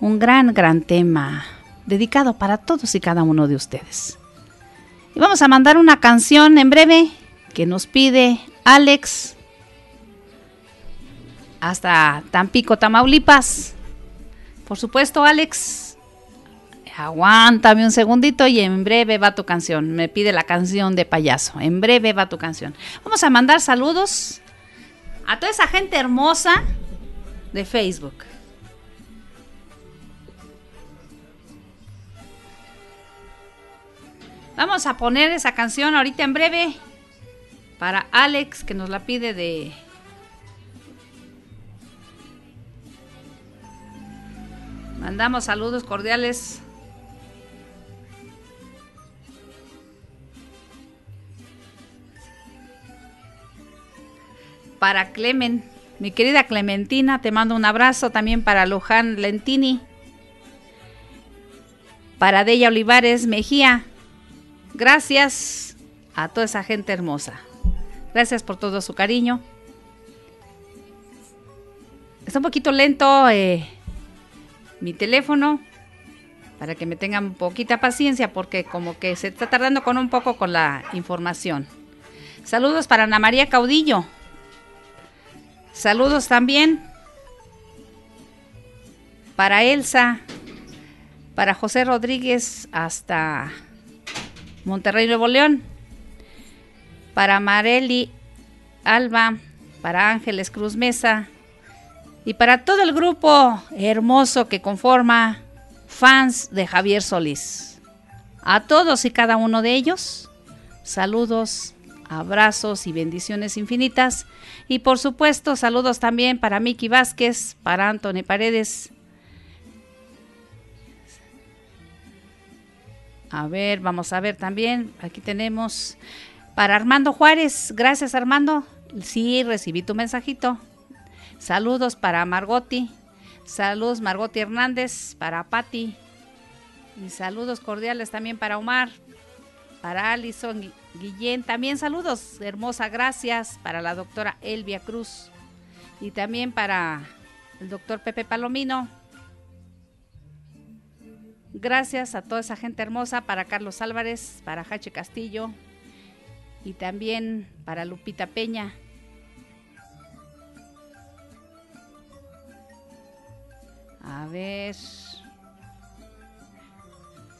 un gran, gran tema dedicado para todos y cada uno de ustedes. Y vamos a mandar una canción en breve que nos pide Alex hasta Tampico, Tamaulipas. Por supuesto, Alex, aguántame un segundito y en breve va tu canción. Me pide la canción de payaso. En breve va tu canción. Vamos a mandar saludos a toda esa gente hermosa de Facebook. Vamos a poner esa canción ahorita en breve para Alex que nos la pide de Mandamos saludos cordiales para Clemen, mi querida Clementina, te mando un abrazo también para Luján Lentini, para Della Olivares Mejía. Gracias a toda esa gente hermosa. Gracias por todo su cariño. Está un poquito lento eh, mi teléfono para que me tengan poquita paciencia porque como que se está tardando con un poco con la información. Saludos para Ana María Caudillo, Saludos también para Elsa, para José Rodríguez hasta Monterrey, Nuevo León, para Mareli Alba, para Ángeles Cruz Mesa y para todo el grupo hermoso que conforma fans de Javier Solís. A todos y cada uno de ellos, saludos, abrazos y bendiciones infinitas y por supuesto, saludos también para Miki Vázquez, para Anthony Paredes. A ver, vamos a ver también. Aquí tenemos para Armando Juárez. Gracias, Armando. Sí, recibí tu mensajito. Saludos para Margoti. Saludos, Margoti Hernández. Para Patti. Y saludos cordiales también para Omar. Para Alison Guillén, también saludos, hermosa, gracias para la doctora Elvia Cruz y también para el doctor Pepe Palomino. Gracias a toda esa gente hermosa, para Carlos Álvarez, para Jache Castillo y también para Lupita Peña. A ver.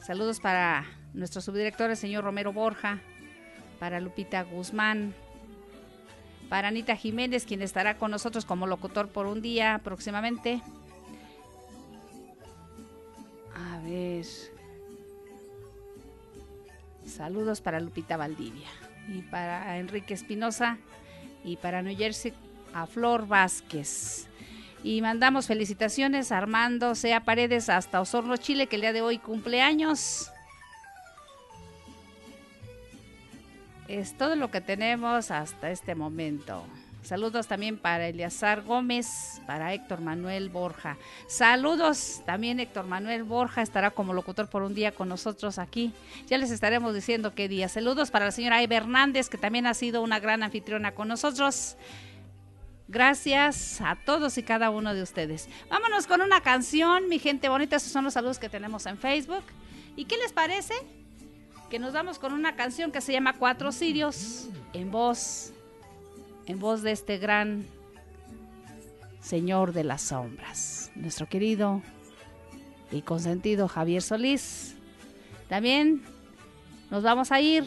Saludos para nuestro subdirector, el señor Romero Borja para Lupita Guzmán, para Anita Jiménez, quien estará con nosotros como locutor por un día próximamente. A ver. Saludos para Lupita Valdivia y para Enrique Espinosa y para New Jersey a Flor Vázquez. Y mandamos felicitaciones a Armando Sea Paredes hasta Osorno, Chile, que el día de hoy cumple Es todo lo que tenemos hasta este momento. Saludos también para Eliazar Gómez, para Héctor Manuel Borja. Saludos también Héctor Manuel Borja, estará como locutor por un día con nosotros aquí. Ya les estaremos diciendo qué día. Saludos para la señora Eva Hernández, que también ha sido una gran anfitriona con nosotros. Gracias a todos y cada uno de ustedes. Vámonos con una canción, mi gente bonita. Esos son los saludos que tenemos en Facebook. ¿Y qué les parece? Que nos vamos con una canción que se llama Cuatro Sirios en voz en voz de este gran Señor de las Sombras, nuestro querido y consentido Javier Solís. También nos vamos a ir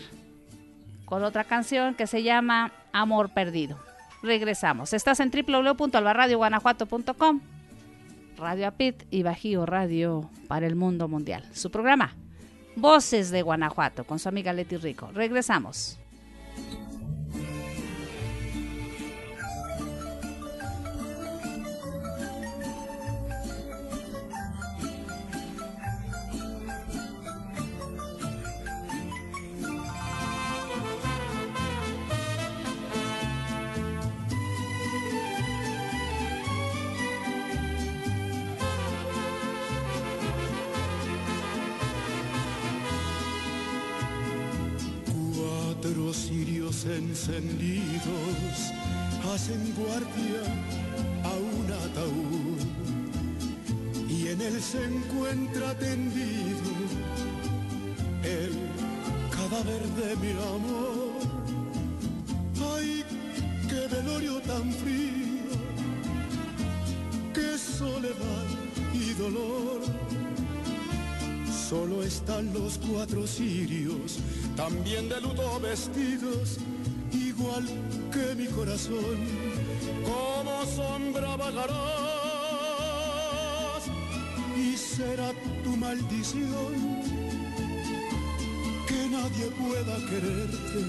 con otra canción que se llama Amor Perdido. Regresamos. Estás en www.albarradioguanajuato.com, Radio Apit y Bajío Radio para el mundo mundial. Su programa, Voces de Guanajuato, con su amiga Leti Rico. Regresamos. Encendidos hacen guardia a un ataúd y en él se encuentra tendido el cadáver de mi amor. Ay, qué velorio tan frío, qué soledad y dolor. Solo están los cuatro sirios, también de luto vestidos igual que mi corazón, como sombra vagarás y será tu maldición que nadie pueda quererte,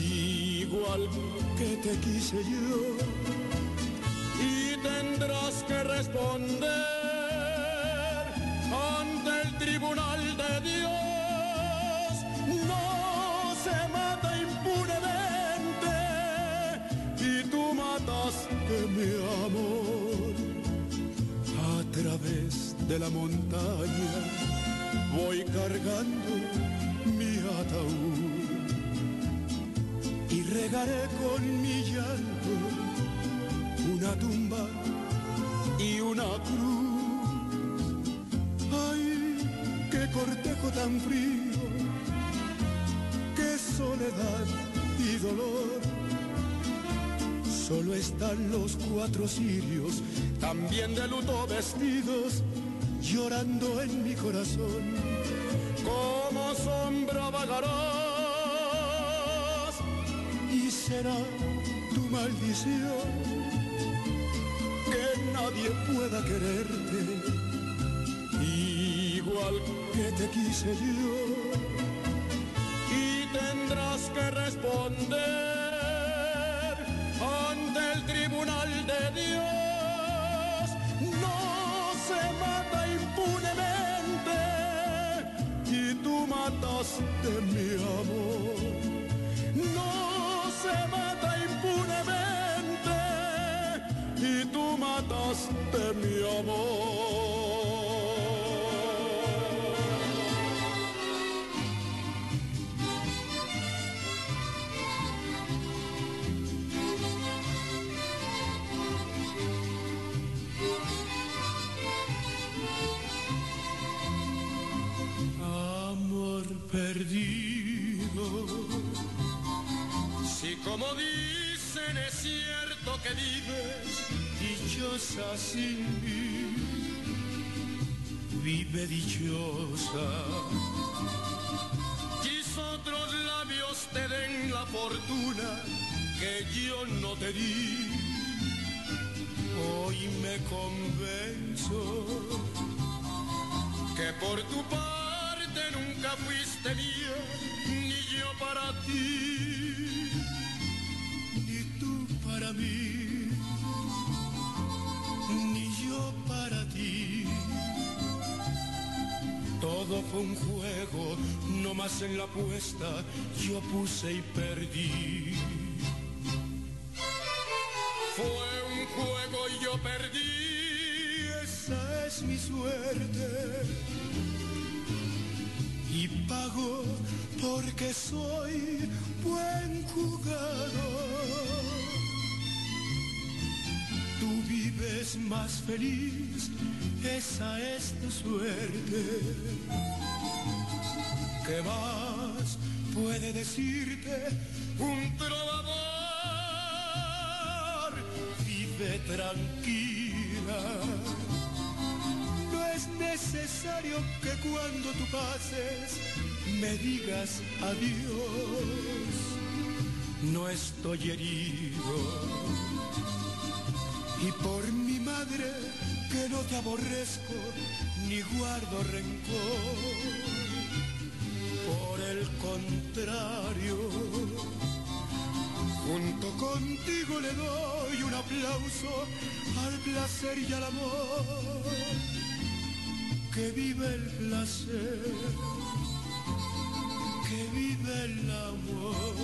igual que te quise yo, y tendrás que responder de mi amor. A través de la montaña voy cargando mi ataúd. Y regaré con mi llanto una tumba y una Solo están los cuatro sirios, también de luto vestidos, llorando en mi corazón. Como sombra vagarás y será tu maldición que nadie pueda quererte igual que te quise yo. Y tendrás que responder tribunal de Dios no se mata impunemente y tú mataste mi amor. No se mata impunemente y tú mataste mi amor. Como dicen, es cierto que vives dichosa sin mí. Vive dichosa. Quiso otros labios te den la fortuna que yo no te di. Hoy me convenzo que por tu parte nunca fuiste mía, ni yo para ti para mí, ni yo para ti. Todo fue un juego, no más en la apuesta yo puse y perdí. Fue un juego y yo perdí, esa es mi suerte. Y pago porque soy buen jugador. Tú vives más feliz, esa es tu suerte. ¿Qué más puede decirte un trovador? Vive tranquila. Necesario que cuando tú pases me digas adiós. No estoy herido. Y por mi madre que no te aborrezco ni guardo rencor. Por el contrario, junto contigo le doy un aplauso al placer y al amor. Que vive el placer, que vive el amor.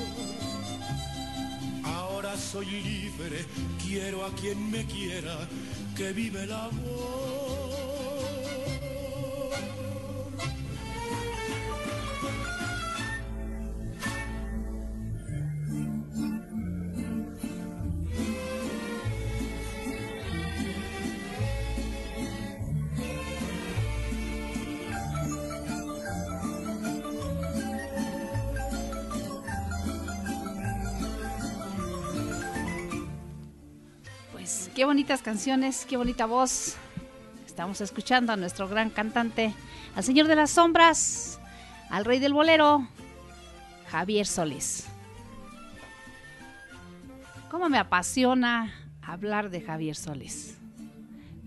Ahora soy libre, quiero a quien me quiera, que vive el amor. Qué bonitas canciones, qué bonita voz. Estamos escuchando a nuestro gran cantante, al señor de las sombras, al rey del bolero, Javier Solís. ¿Cómo me apasiona hablar de Javier Solís?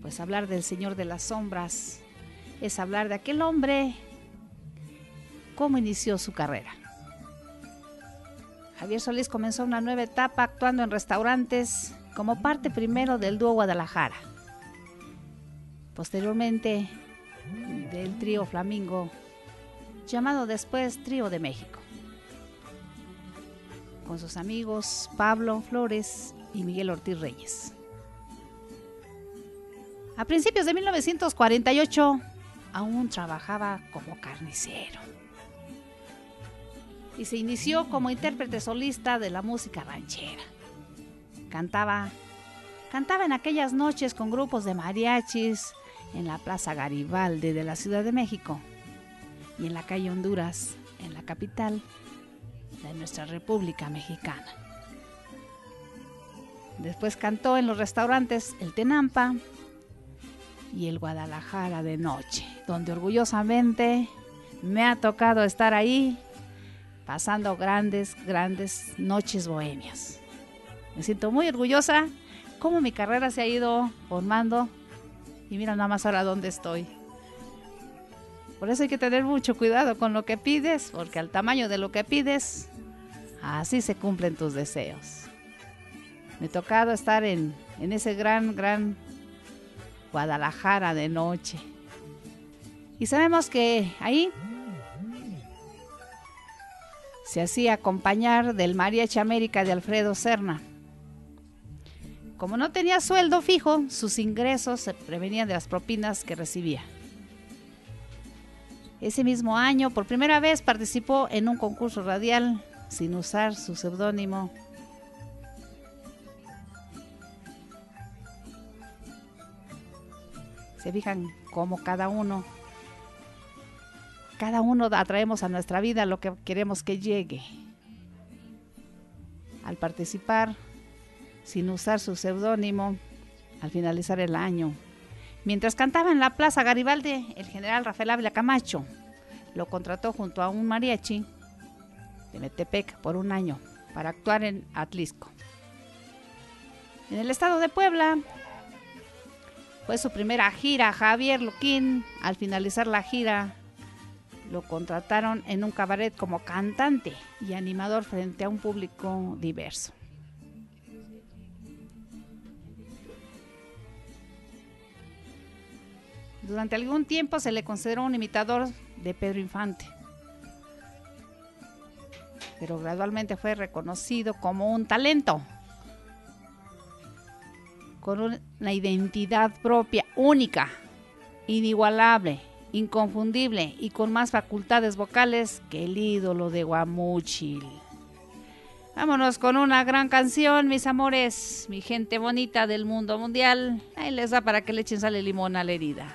Pues hablar del señor de las sombras es hablar de aquel hombre, cómo inició su carrera. Javier Solís comenzó una nueva etapa actuando en restaurantes como parte primero del dúo Guadalajara. Posteriormente del trío Flamingo, llamado después Trío de México. Con sus amigos Pablo Flores y Miguel Ortiz Reyes. A principios de 1948 aún trabajaba como carnicero y se inició como intérprete solista de la música ranchera. Cantaba, cantaba en aquellas noches con grupos de mariachis en la Plaza Garibaldi de la Ciudad de México y en la calle Honduras, en la capital de nuestra República Mexicana. Después cantó en los restaurantes El Tenampa y el Guadalajara de noche, donde orgullosamente me ha tocado estar ahí pasando grandes, grandes noches bohemias. Me siento muy orgullosa cómo mi carrera se ha ido formando y mira nada más ahora dónde estoy. Por eso hay que tener mucho cuidado con lo que pides, porque al tamaño de lo que pides, así se cumplen tus deseos. Me ha tocado estar en, en ese gran, gran Guadalajara de noche. Y sabemos que ahí se hacía acompañar del Mariachi América de Alfredo Serna. Como no tenía sueldo fijo, sus ingresos se prevenían de las propinas que recibía. Ese mismo año, por primera vez, participó en un concurso radial sin usar su seudónimo. Se fijan cómo cada uno cada uno atraemos a nuestra vida lo que queremos que llegue. Al participar, sin usar su seudónimo, al finalizar el año, mientras cantaba en la Plaza Garibaldi, el general Rafael Ávila Camacho lo contrató junto a un mariachi de Metepec por un año para actuar en Atlisco. En el estado de Puebla fue su primera gira. Javier Luquín, al finalizar la gira, lo contrataron en un cabaret como cantante y animador frente a un público diverso. Durante algún tiempo se le consideró un imitador de Pedro Infante, pero gradualmente fue reconocido como un talento. con una identidad propia, única, inigualable, inconfundible y con más facultades vocales que el ídolo de Guamuchil. Vámonos con una gran canción, mis amores, mi gente bonita del mundo mundial. Ahí les da para que le echen sale limón a la herida.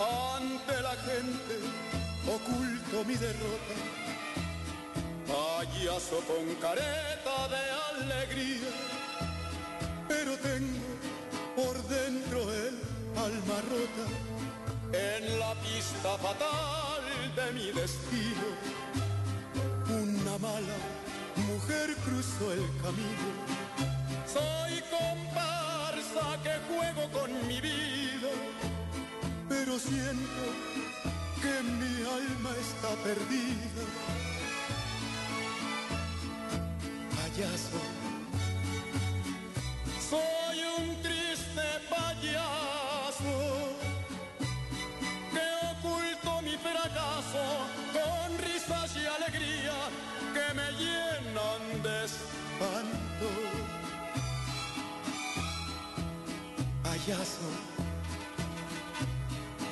Ante la gente oculto mi derrota. Payaso con careta de alegría. Pero tengo por dentro el alma rota. En la pista fatal de mi destino. Una mala mujer cruzó el camino. Soy comparsa que juego con mi vida, pero siento que mi alma está perdida. Payaso, soy un triste payaso que oculto mi fracaso con risas y alegría que me llenan de espanto. Payaso,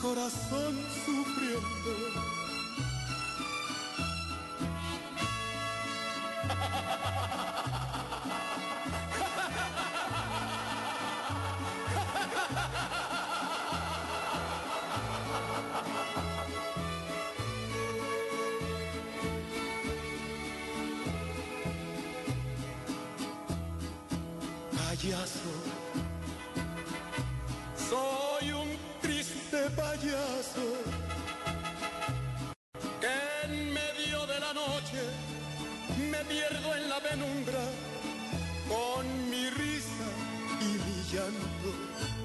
corazón sufriendo. en medio de la noche me pierdo en la penumbra con mi risa y mi llanto.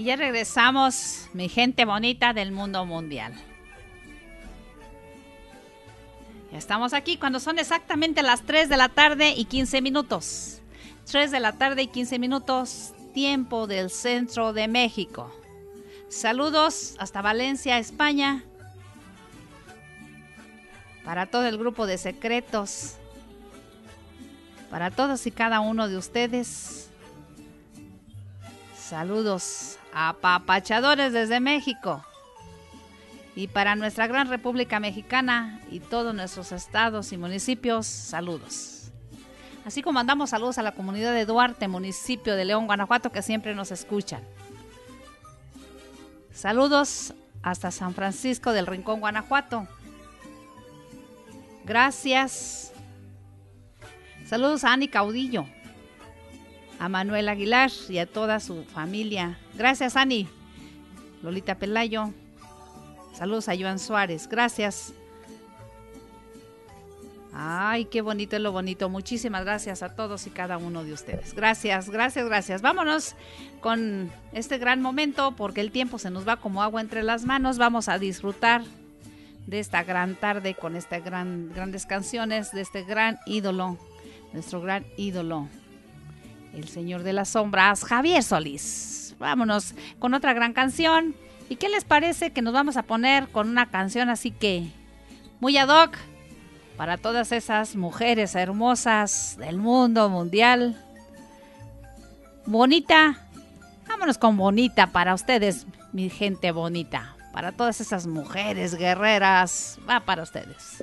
Y ya regresamos, mi gente bonita del mundo mundial. Ya estamos aquí cuando son exactamente las 3 de la tarde y 15 minutos. 3 de la tarde y 15 minutos, tiempo del centro de México. Saludos hasta Valencia, España. Para todo el grupo de secretos. Para todos y cada uno de ustedes. Saludos a papachadores desde México. Y para nuestra gran República Mexicana y todos nuestros estados y municipios, saludos. Así como mandamos saludos a la comunidad de Duarte, municipio de León, Guanajuato, que siempre nos escuchan. Saludos hasta San Francisco del Rincón, Guanajuato. Gracias. Saludos a Ani Caudillo, a Manuel Aguilar y a toda su familia. Gracias, Ani. Lolita Pelayo. Saludos a Joan Suárez. Gracias. Ay, qué bonito es lo bonito. Muchísimas gracias a todos y cada uno de ustedes. Gracias, gracias, gracias. Vámonos con este gran momento porque el tiempo se nos va como agua entre las manos. Vamos a disfrutar de esta gran tarde con estas gran, grandes canciones de este gran ídolo, nuestro gran ídolo, el Señor de las Sombras, Javier Solís. Vámonos con otra gran canción. ¿Y qué les parece que nos vamos a poner con una canción así que muy ad hoc para todas esas mujeres hermosas del mundo mundial? Bonita. Vámonos con bonita para ustedes, mi gente bonita. Para todas esas mujeres guerreras. Va para ustedes.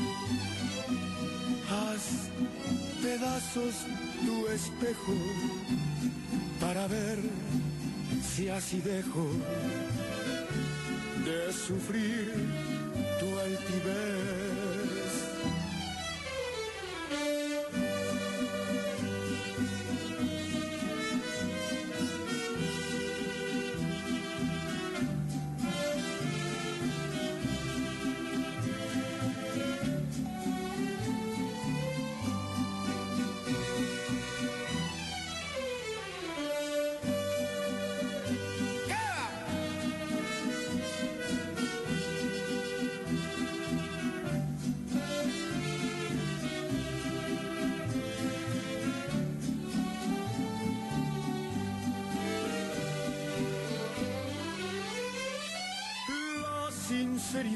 Haz pedazos tu espejo para ver si así dejo de sufrir tu altivez.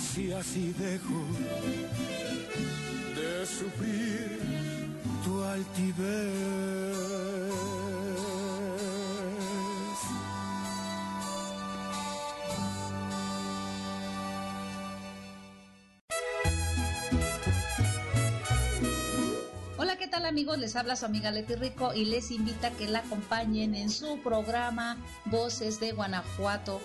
si así dejo de sufrir tu altivez. Amigos? Les habla su amiga Leti Rico y les invita a que la acompañen en su programa Voces de Guanajuato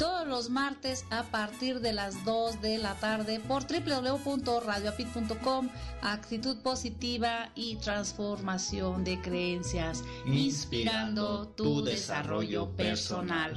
todos los martes a partir de las 2 de la tarde por www.radioapit.com Actitud positiva y transformación de creencias, inspirando tu desarrollo personal.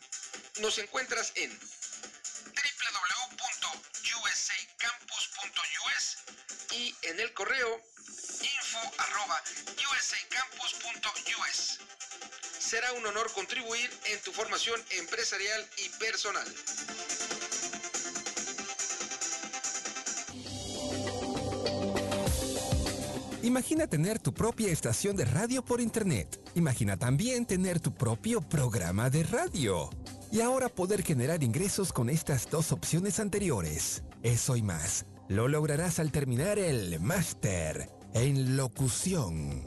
Nos encuentras en www.usacampus.us y en el correo info.usacampus.us. Será un honor contribuir en tu formación empresarial y personal. Imagina tener tu propia estación de radio por internet. Imagina también tener tu propio programa de radio. Y ahora poder generar ingresos con estas dos opciones anteriores. Eso y más. Lo lograrás al terminar el máster en locución.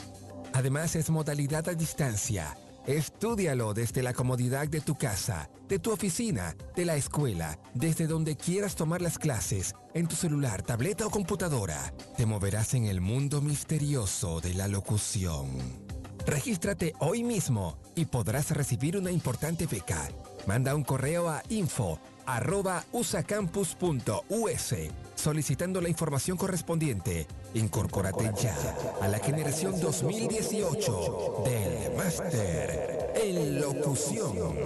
Además es modalidad a distancia. Estúdialo desde la comodidad de tu casa, de tu oficina, de la escuela, desde donde quieras tomar las clases, en tu celular, tableta o computadora. Te moverás en el mundo misterioso de la locución. Regístrate hoy mismo y podrás recibir una importante beca. Manda un correo a info arroba usacampus.us solicitando la información correspondiente. Incorpórate ya a la generación 2018 del Máster en Locución.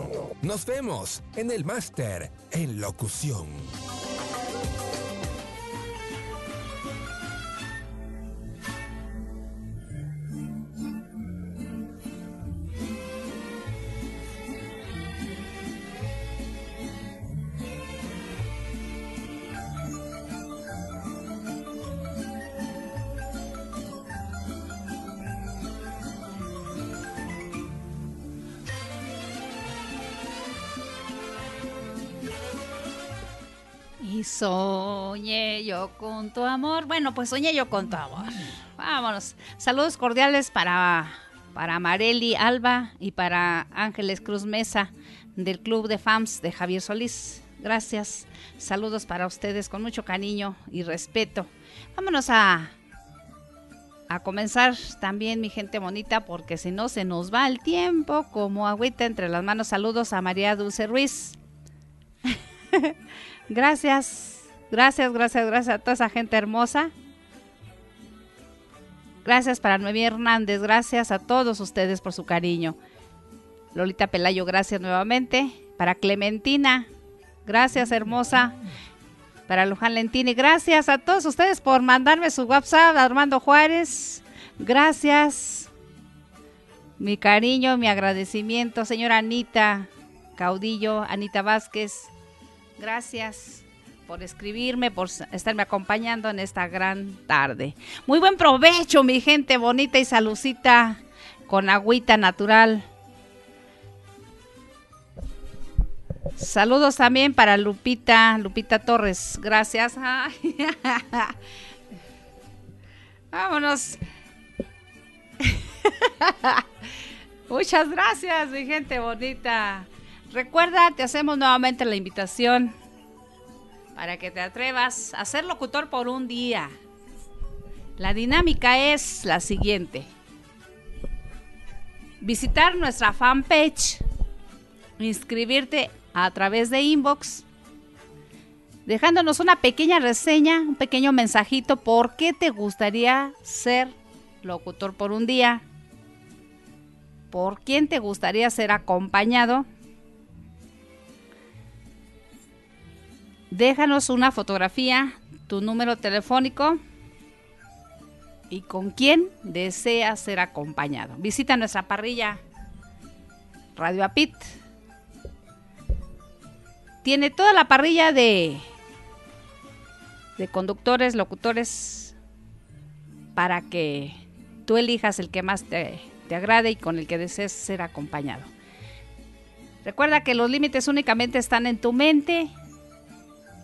Nos vemos en el Máster en Locución. Soñé yo con tu amor. Bueno, pues soñé yo con tu amor. Vámonos. Saludos cordiales para, para Mareli Alba y para Ángeles Cruz Mesa del Club de Fans de Javier Solís. Gracias. Saludos para ustedes con mucho cariño y respeto. Vámonos a, a comenzar también, mi gente bonita, porque si no se nos va el tiempo como agüita entre las manos. Saludos a María Dulce Ruiz. Gracias, gracias, gracias, gracias a toda esa gente hermosa. Gracias para Noemí Hernández, gracias a todos ustedes por su cariño. Lolita Pelayo, gracias nuevamente. Para Clementina, gracias hermosa. Para Luján Lentini, gracias a todos ustedes por mandarme su WhatsApp, Armando Juárez. Gracias. Mi cariño, mi agradecimiento, señora Anita Caudillo, Anita Vázquez. Gracias por escribirme, por estarme acompañando en esta gran tarde. Muy buen provecho, mi gente bonita y salucita con agüita natural. Saludos también para Lupita, Lupita Torres. Gracias. Vámonos. Muchas gracias, mi gente bonita. Recuerda, te hacemos nuevamente la invitación para que te atrevas a ser locutor por un día. La dinámica es la siguiente. Visitar nuestra fanpage, inscribirte a través de inbox, dejándonos una pequeña reseña, un pequeño mensajito por qué te gustaría ser locutor por un día, por quién te gustaría ser acompañado déjanos una fotografía, tu número telefónico y con quién deseas ser acompañado. Visita nuestra parrilla Radio Apit. Tiene toda la parrilla de, de conductores, locutores, para que tú elijas el que más te, te agrade y con el que desees ser acompañado. Recuerda que los límites únicamente están en tu mente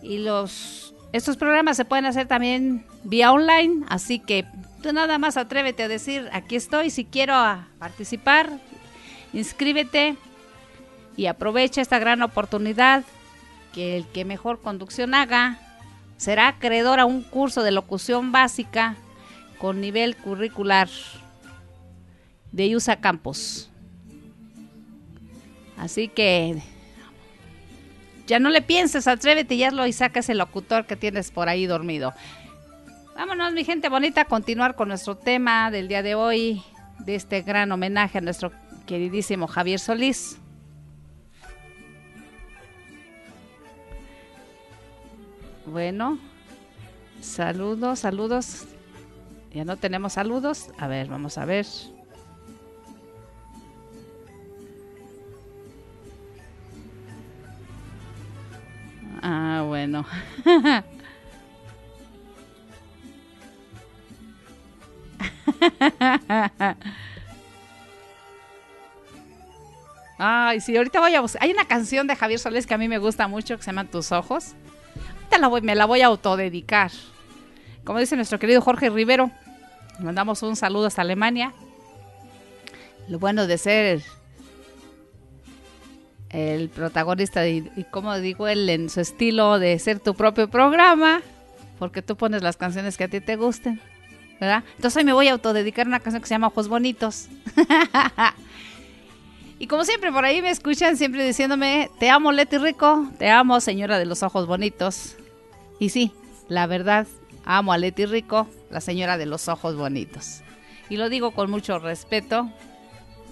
y los estos programas se pueden hacer también vía online, así que tú nada más atrévete a decir, aquí estoy, si quiero participar, inscríbete y aprovecha esta gran oportunidad que el que mejor conducción haga será acreedor a un curso de locución básica con nivel curricular de USA Campus. Así que ya no le pienses, atrévete y hazlo y saca ese locutor que tienes por ahí dormido. Vámonos, mi gente bonita, a continuar con nuestro tema del día de hoy, de este gran homenaje a nuestro queridísimo Javier Solís. Bueno, saludos, saludos. Ya no tenemos saludos. A ver, vamos a ver. Ah, bueno. Ay, sí, ahorita voy a buscar. Hay una canción de Javier Solés que a mí me gusta mucho que se llama Tus Ojos. Ahorita me la voy a autodedicar. Como dice nuestro querido Jorge Rivero, mandamos un saludo hasta Alemania. Lo bueno de ser el protagonista y, y como digo él en su estilo de ser tu propio programa, porque tú pones las canciones que a ti te gusten, ¿verdad? Entonces hoy me voy a autodedicar una canción que se llama Ojos Bonitos. y como siempre por ahí me escuchan siempre diciéndome, te amo Leti Rico, te amo señora de los ojos bonitos. Y sí, la verdad, amo a Leti Rico, la señora de los ojos bonitos. Y lo digo con mucho respeto,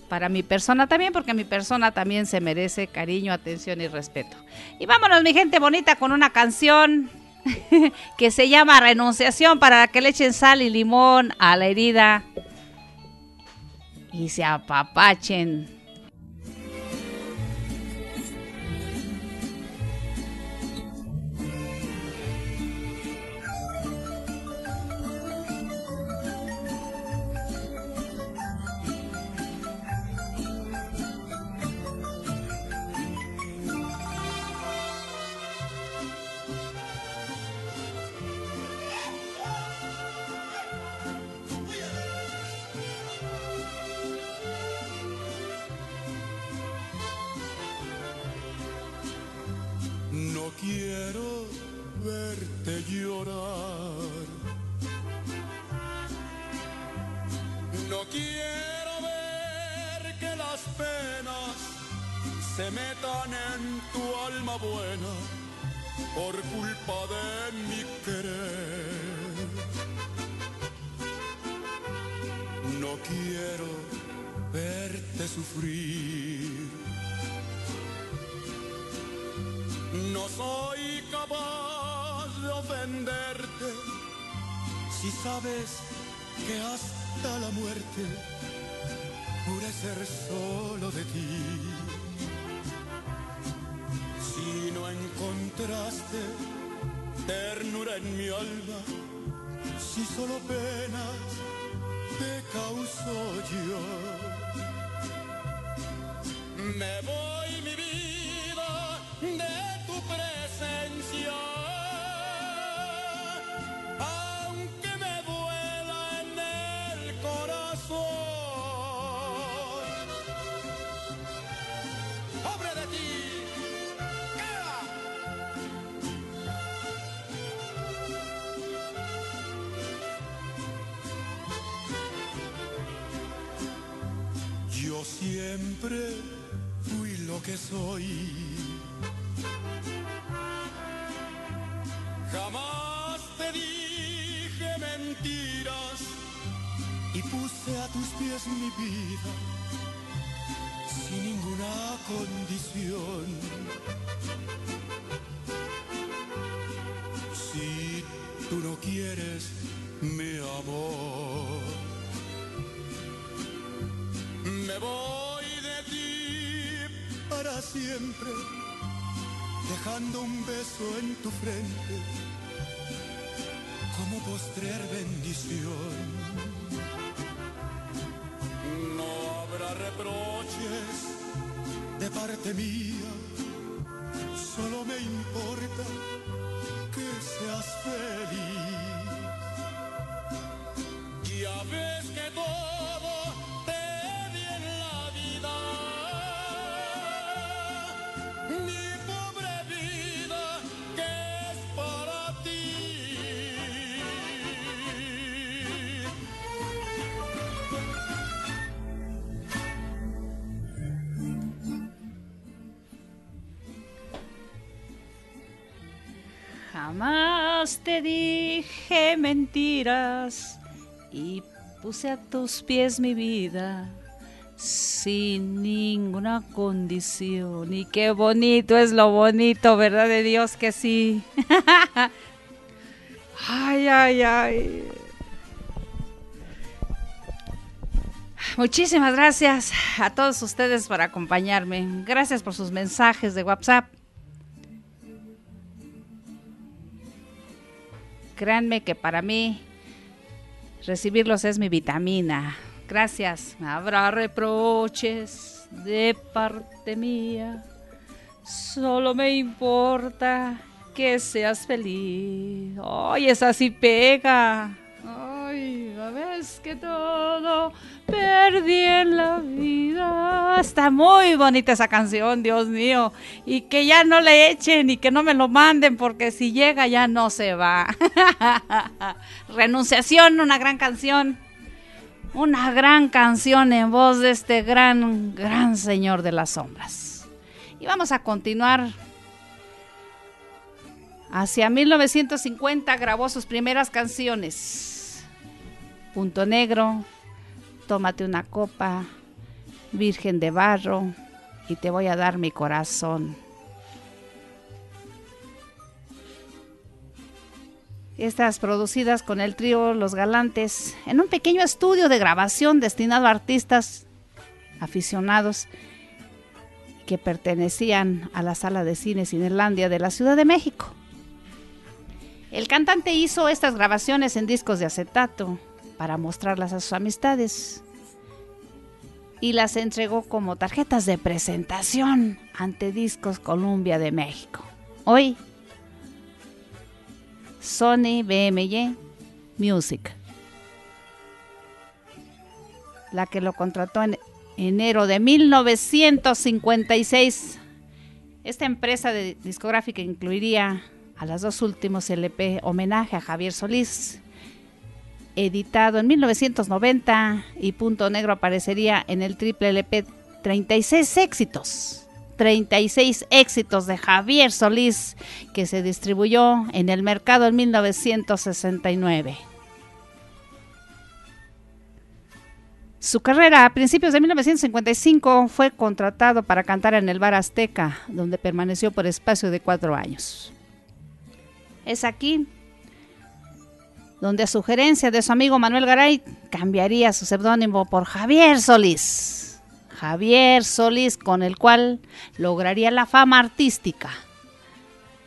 para mi persona también, porque mi persona también se merece cariño, atención y respeto. Y vámonos, mi gente bonita, con una canción que se llama Renunciación para que le echen sal y limón a la herida y se apapachen. No quiero ver que las penas se metan en tu alma buena por culpa de mi querer. No quiero verte sufrir. No soy capaz de ofenderte si sabes que hasta la muerte pude ser solo de ti. Si no encontraste ternura en mi alma, si solo penas te causo yo. Siempre fui lo que soy. Jamás te dije mentiras y puse a tus pies mi vida sin ninguna condición. Siempre, dejando un beso en tu frente como postrer bendición. No habrá reproches de parte mía, Jamás te dije mentiras y puse a tus pies mi vida sin ninguna condición. Y qué bonito es lo bonito, ¿verdad? De Dios que sí. ay, ay, ay. Muchísimas gracias a todos ustedes por acompañarme. Gracias por sus mensajes de WhatsApp. Créanme que para mí recibirlos es mi vitamina. Gracias. Habrá reproches de parte mía. Solo me importa que seas feliz. Ay, esa sí pega. La vez que todo perdí en la vida. Está muy bonita esa canción, Dios mío. Y que ya no le echen y que no me lo manden porque si llega ya no se va. Renunciación, una gran canción. Una gran canción en voz de este gran, gran señor de las sombras. Y vamos a continuar. Hacia 1950 grabó sus primeras canciones. Punto Negro, Tómate una copa, Virgen de Barro, y te voy a dar mi corazón. Estas producidas con el trío Los Galantes en un pequeño estudio de grabación destinado a artistas aficionados que pertenecían a la sala de cine Cinelandia de la Ciudad de México. El cantante hizo estas grabaciones en discos de acetato para mostrarlas a sus amistades y las entregó como tarjetas de presentación ante Discos Columbia de México. Hoy Sony BMG Music, la que lo contrató en enero de 1956. Esta empresa de discográfica incluiría a las dos últimos LP homenaje a Javier Solís, editado en 1990 y Punto Negro aparecería en el triple LP 36 éxitos. 36 éxitos de Javier Solís, que se distribuyó en el mercado en 1969. Su carrera a principios de 1955 fue contratado para cantar en el Bar Azteca, donde permaneció por espacio de cuatro años. Es aquí donde a sugerencia de su amigo Manuel Garay cambiaría su seudónimo por Javier Solís. Javier Solís, con el cual lograría la fama artística.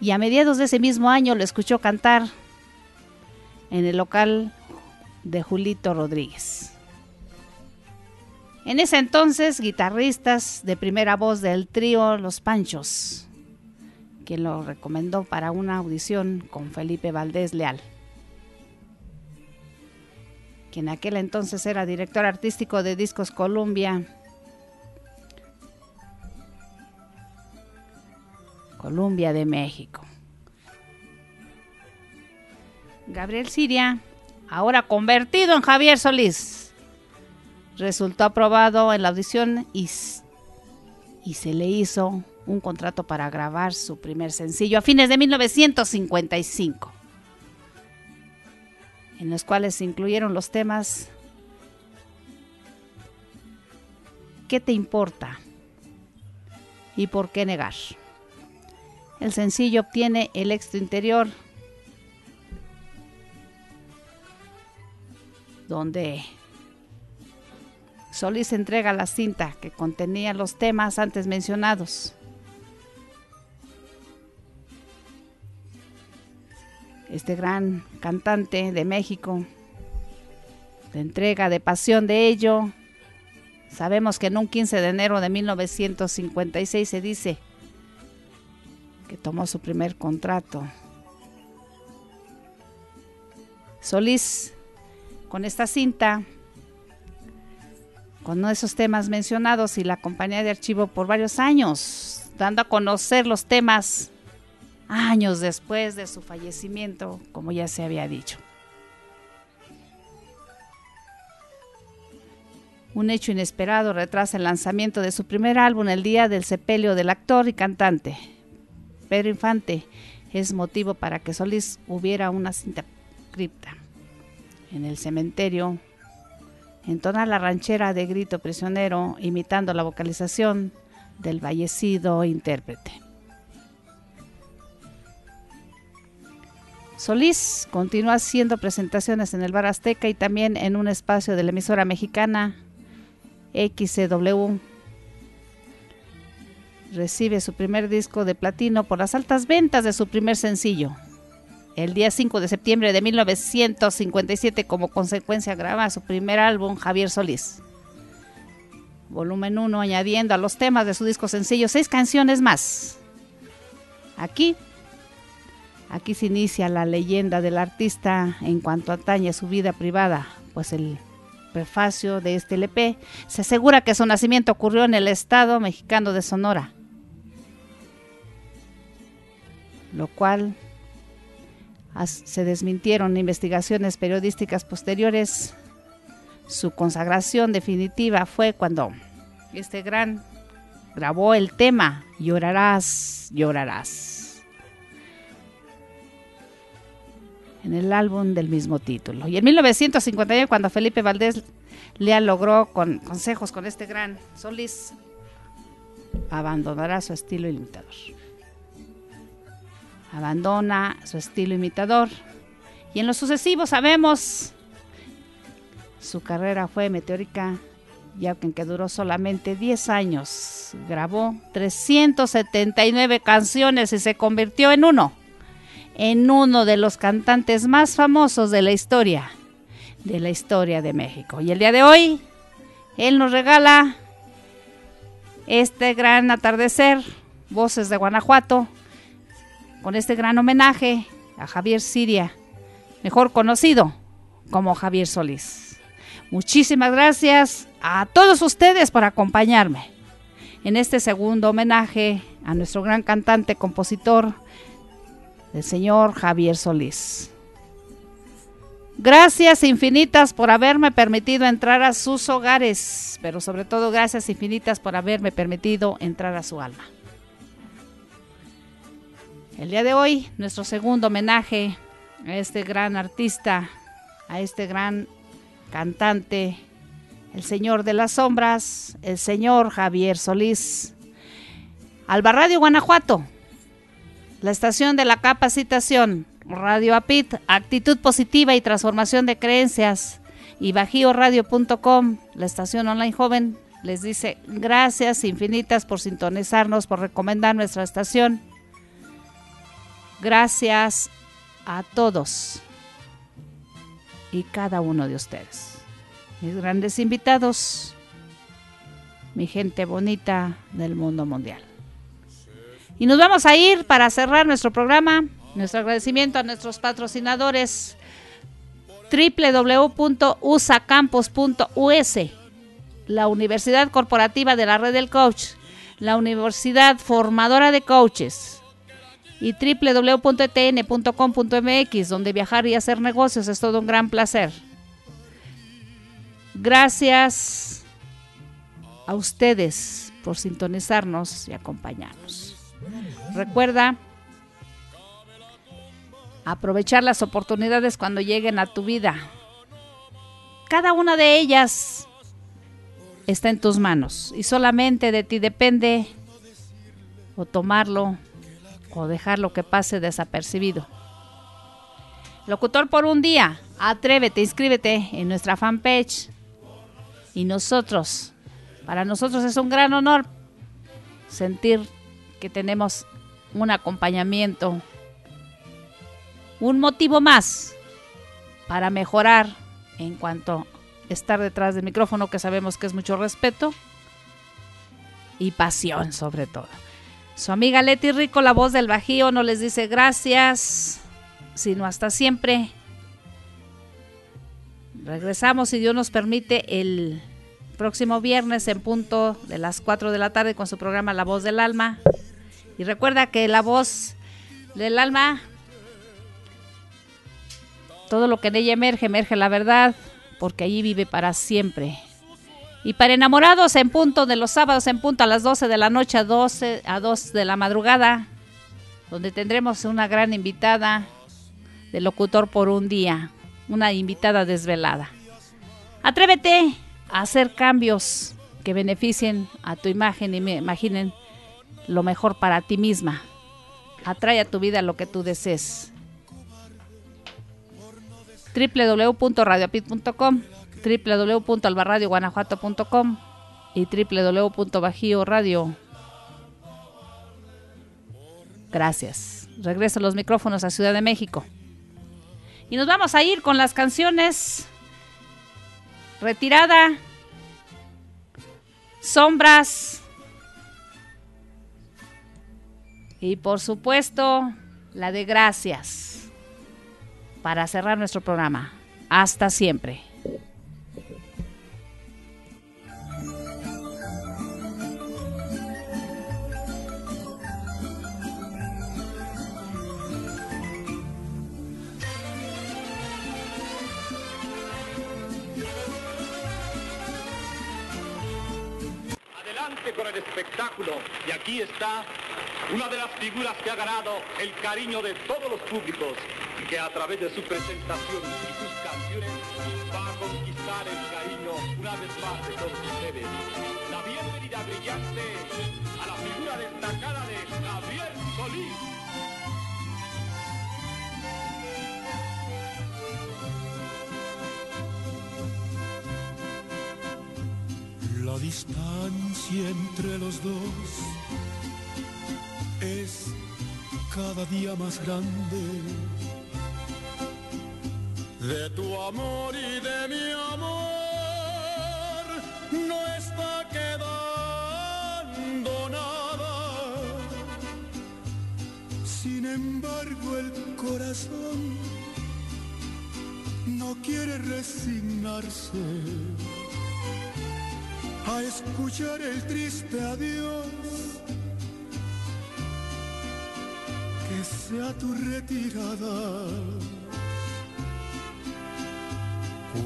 Y a mediados de ese mismo año lo escuchó cantar en el local de Julito Rodríguez. En ese entonces, guitarristas de primera voz del trío Los Panchos, quien lo recomendó para una audición con Felipe Valdés Leal, quien en aquel entonces era director artístico de Discos Columbia Columbia de México. Gabriel Siria, ahora convertido en Javier Solís, resultó aprobado en la audición y, y se le hizo un contrato para grabar su primer sencillo a fines de 1955, en los cuales se incluyeron los temas ¿Qué te importa? ¿Y por qué negar? El sencillo obtiene el éxito interior, donde Solís entrega la cinta que contenía los temas antes mencionados. Este gran cantante de México, de entrega, de pasión de ello, sabemos que en un 15 de enero de 1956 se dice, que tomó su primer contrato. Solís, con esta cinta, con esos temas mencionados y la compañía de archivo por varios años, dando a conocer los temas años después de su fallecimiento, como ya se había dicho. Un hecho inesperado retrasa el lanzamiento de su primer álbum el día del sepelio del actor y cantante, Pedro Infante, es motivo para que Solís hubiera una cinta cripta en el cementerio, entona la ranchera de grito prisionero, imitando la vocalización del fallecido intérprete. Solís continúa haciendo presentaciones en el Bar Azteca y también en un espacio de la emisora mexicana XCW. Recibe su primer disco de platino por las altas ventas de su primer sencillo. El día 5 de septiembre de 1957 como consecuencia graba su primer álbum Javier Solís. Volumen 1 añadiendo a los temas de su disco sencillo seis canciones más. Aquí Aquí se inicia la leyenda del artista en cuanto atañe a su vida privada, pues el prefacio de este LP se asegura que su nacimiento ocurrió en el estado mexicano de Sonora, lo cual se desmintieron investigaciones periodísticas posteriores. Su consagración definitiva fue cuando este gran grabó el tema Llorarás, llorarás. En el álbum del mismo título. Y en 1951, cuando Felipe Valdés le logró con consejos con este gran Solís, abandonará su estilo imitador. Abandona su estilo imitador. Y en lo sucesivo sabemos, su carrera fue meteórica, ya que duró solamente 10 años. Grabó 379 canciones y se convirtió en uno en uno de los cantantes más famosos de la historia, de la historia de México. Y el día de hoy, él nos regala este gran atardecer, Voces de Guanajuato, con este gran homenaje a Javier Siria, mejor conocido como Javier Solís. Muchísimas gracias a todos ustedes por acompañarme en este segundo homenaje a nuestro gran cantante, compositor, el señor Javier Solís. Gracias infinitas por haberme permitido entrar a sus hogares, pero sobre todo gracias infinitas por haberme permitido entrar a su alma. El día de hoy, nuestro segundo homenaje a este gran artista, a este gran cantante, el señor de las sombras, el señor Javier Solís. Alba Guanajuato, la estación de la capacitación, Radio APIT, actitud positiva y transformación de creencias, y bajioradio.com, la estación online joven, les dice gracias infinitas por sintonizarnos, por recomendar nuestra estación. Gracias a todos y cada uno de ustedes. Mis grandes invitados, mi gente bonita del mundo mundial. Y nos vamos a ir para cerrar nuestro programa. Nuestro agradecimiento a nuestros patrocinadores www.usacampus.us, la Universidad Corporativa de la Red del Coach, la Universidad Formadora de Coaches y www.etn.com.mx, donde viajar y hacer negocios es todo un gran placer. Gracias a ustedes por sintonizarnos y acompañarnos. Recuerda aprovechar las oportunidades cuando lleguen a tu vida. Cada una de ellas está en tus manos y solamente de ti depende o tomarlo o dejarlo que pase desapercibido. Locutor por un día, atrévete, inscríbete en nuestra fanpage. Y nosotros, para nosotros es un gran honor sentir que tenemos un acompañamiento, un motivo más para mejorar en cuanto a estar detrás del micrófono, que sabemos que es mucho respeto y pasión sobre todo. Su amiga Leti Rico, la voz del Bajío, no les dice gracias, sino hasta siempre. Regresamos, si Dios nos permite, el próximo viernes en punto de las 4 de la tarde con su programa La Voz del Alma. Y recuerda que la voz del alma, todo lo que en ella emerge, emerge la verdad, porque allí vive para siempre. Y para enamorados en punto de los sábados en punto a las 12 de la noche a 12 a 2 de la madrugada, donde tendremos una gran invitada de locutor por un día, una invitada desvelada. Atrévete a hacer cambios que beneficien a tu imagen y me imaginen lo mejor para ti misma. Atrae a tu vida lo que tú desees. www.radiopit.com www.albarradioguanajuato.com y www.bajioradio. Gracias. Regreso los micrófonos a Ciudad de México. Y nos vamos a ir con las canciones Retirada, Sombras y por supuesto la de Gracias para cerrar nuestro programa. Hasta siempre. Con el espectáculo. Y aquí está una de las figuras que ha ganado el cariño de todos los públicos y que a través de su presentación y sus canciones va a conquistar el cariño una vez más de todos ustedes. La bienvenida brillante a la figura destacada de Gabriel Solís. La distancia entre los dos es cada día más grande. De tu amor y de mi amor no está quedando nada. Sin embargo el corazón no quiere resignarse a escuchar el triste adiós. Que sea tu retirada.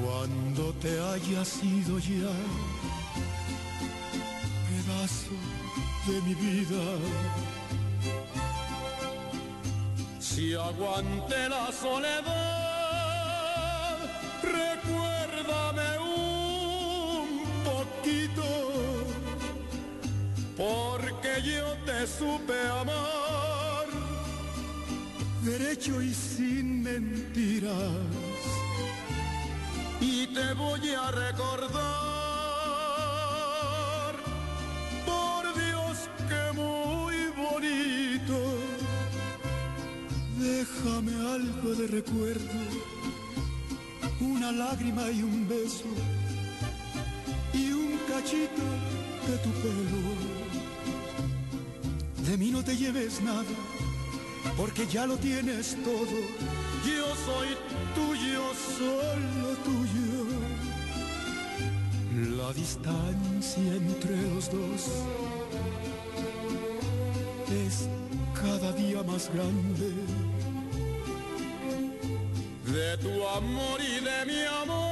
Cuando te hayas ido ya, pedazo de mi vida. Si aguante la soledad, recuérdame porque yo te supe amar, derecho y sin mentiras, y te voy a recordar, por Dios que muy bonito, déjame algo de recuerdo, una lágrima y un beso cachito de tu pelo. De mí no te lleves nada, porque ya lo tienes todo. Yo soy tuyo, solo tuyo. La distancia entre los dos es cada día más grande. De tu amor y de mi amor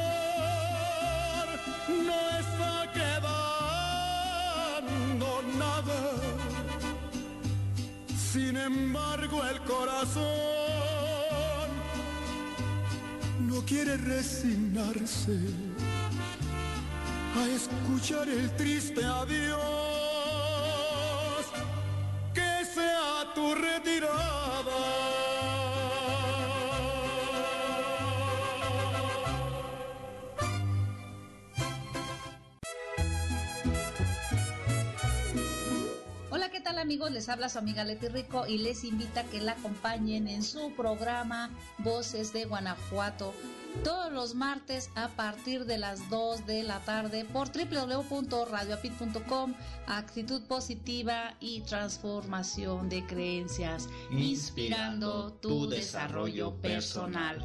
embargo, el corazón no quiere resignarse a escuchar el triste adiós. Les habla su amiga Leti Rico y les invita a que la acompañen en su programa Voces de Guanajuato todos los martes a partir de las 2 de la tarde por www.radioapit.com Actitud positiva y transformación de creencias, inspirando tu desarrollo personal.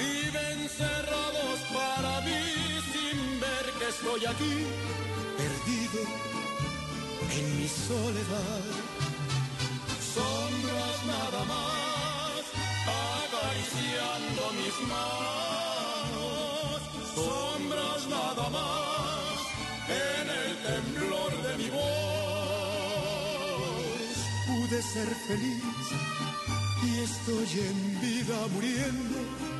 viven cerrados para mí sin ver que estoy aquí, perdido en mi soledad. Sombras nada más, acariciando mis manos. Sombras nada más, en el temblor de mi voz. Pude ser feliz y estoy en vida muriendo.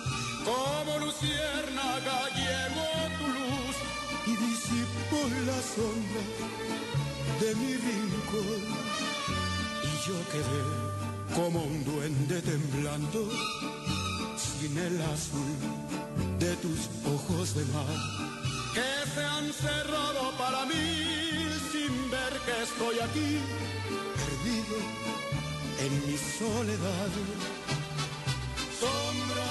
Como luciérnaga llegó tu luz y disipó la sombra de mi rincón. Y yo quedé como un duende temblando sin el azul de tus ojos de mar que se han cerrado para mí sin ver que estoy aquí perdido en mi soledad. Sombras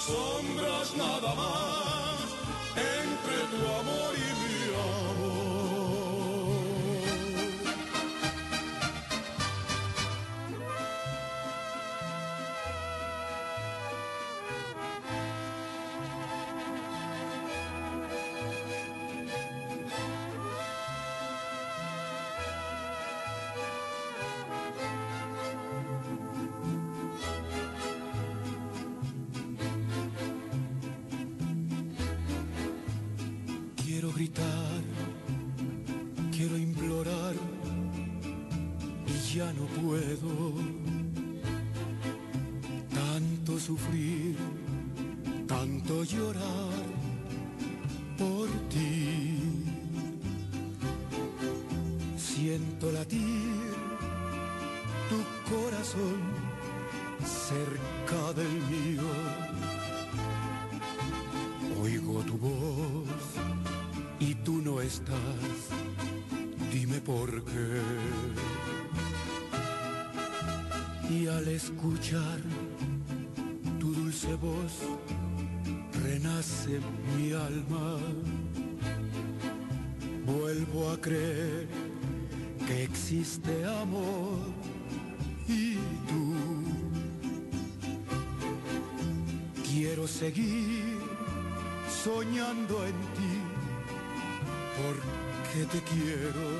Sombras nada más entre tu amor y mi amor. En ti porque te. Quiero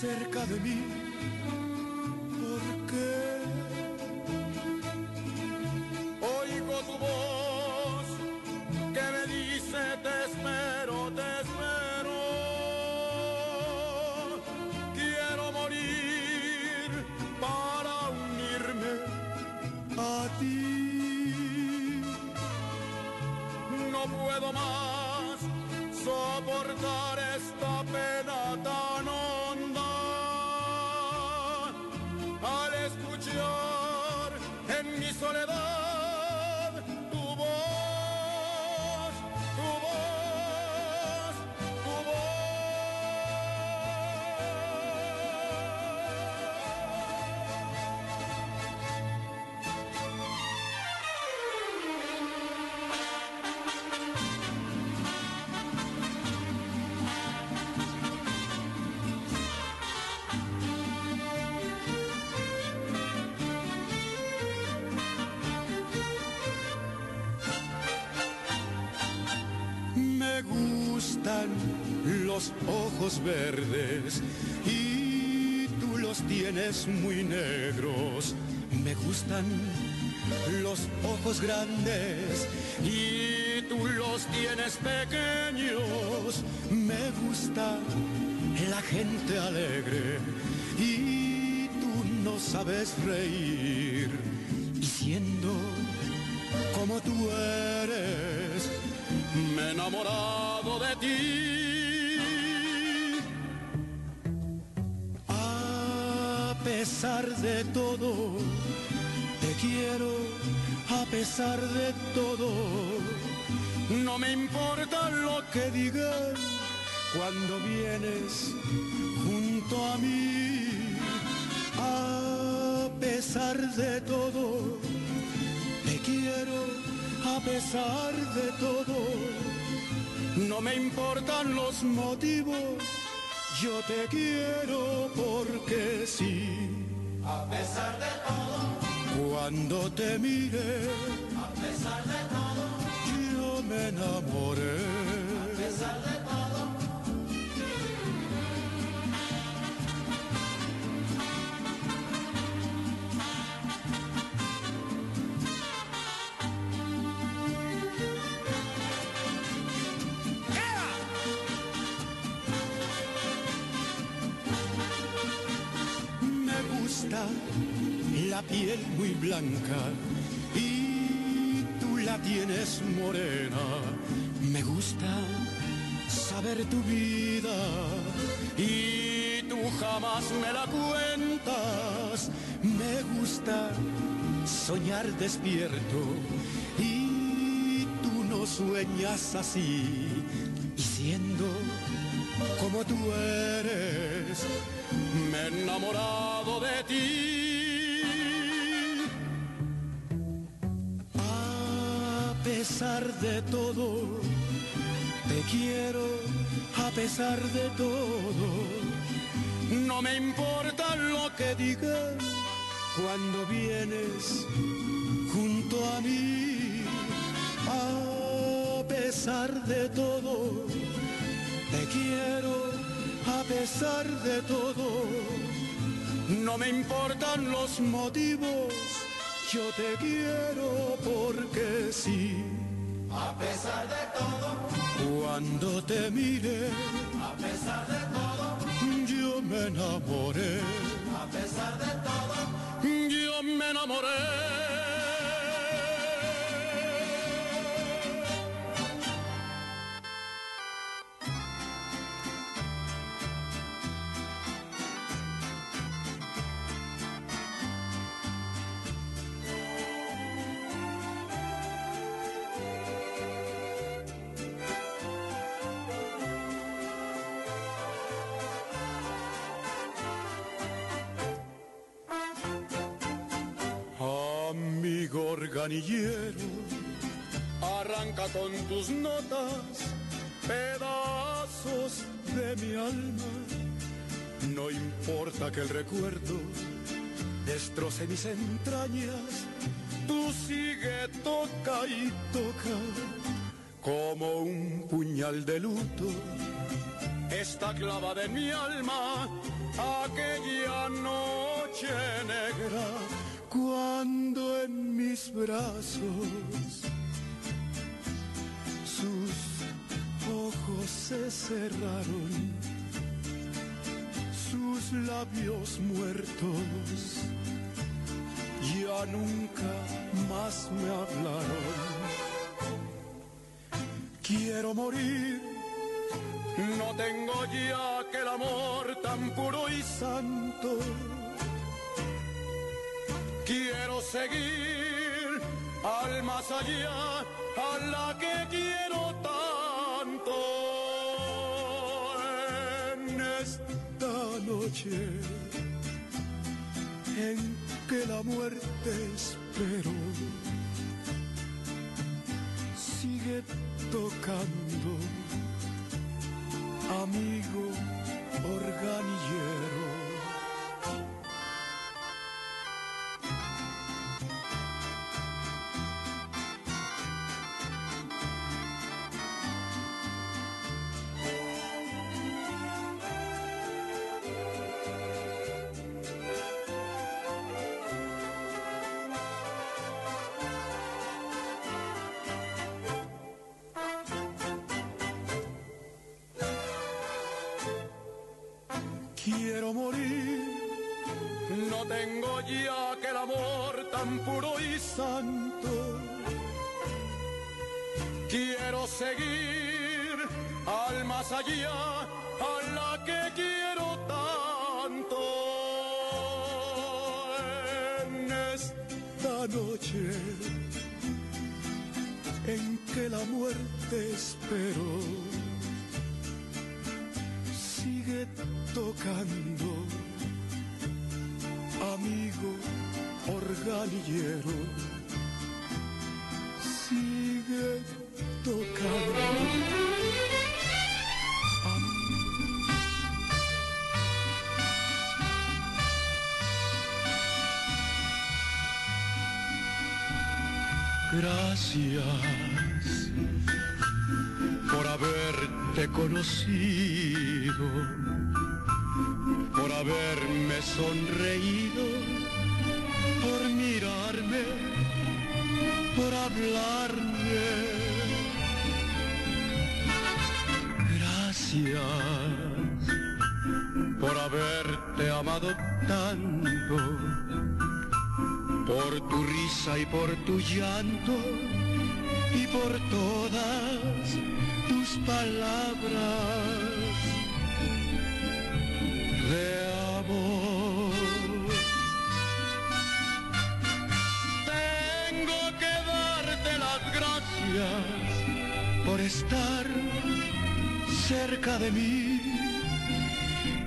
cerca de mí. Ojos verdes y tú los tienes muy negros. Me gustan los ojos grandes y tú los tienes pequeños. Me gusta la gente alegre y tú no sabes reír. Y siendo como tú eres, me he enamorado de ti. Pesar de todo, te quiero a pesar de todo. No me importa lo que digan cuando vienes junto a mí. A pesar de todo, te quiero a pesar de todo. No me importan los motivos, yo te quiero porque sí. A pesar de todo, cuando te mire, a pesar de todo, yo me enamoré. A pesar de todo. La piel muy blanca y tú la tienes morena. Me gusta saber tu vida y tú jamás me la cuentas. Me gusta soñar despierto y tú no sueñas así. Y siendo como tú eres, me he enamorado de ti. Pesar de todo, te quiero a pesar de todo. No me importa lo que digan cuando vienes junto a mí. A pesar de todo, te quiero a pesar de todo. No me importan los motivos, yo te quiero porque sí. A pesar de todo, cuando te mire, a pesar de todo, yo me enamoré. A pesar de todo, yo me enamoré. Amigo organillero, arranca con tus notas pedazos de mi alma. No importa que el recuerdo destroce mis entrañas, tú sigue, toca y toca como un puñal de luto. Está clavada en mi alma aquella noche negra cuando en mis brazos sus ojos se cerraron, sus labios muertos ya nunca más me hablaron. Quiero morir, no tengo ya que el amor tan puro y santo. Seguir al más allá, a la que quiero tanto. En esta noche en que la muerte espero, sigue tocando, amigo organillero. Gracias por haberte conocido, por haberme sonreído, y por tu llanto y por todas tus palabras de amor. Tengo que darte las gracias por estar cerca de mí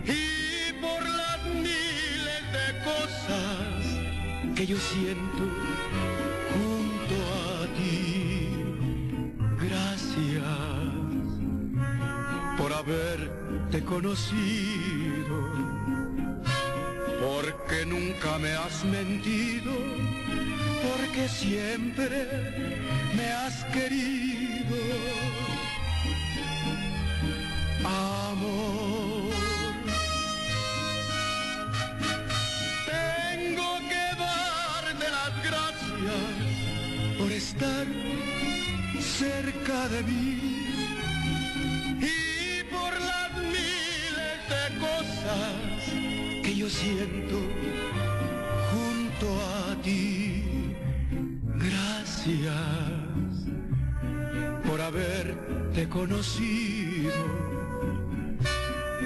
y por las miles de cosas que yo siento conocido, porque nunca me has mentido, porque siempre me has querido. Amor. Tengo que darte las gracias por estar cerca de mí y que yo siento junto a ti. Gracias por haberte conocido,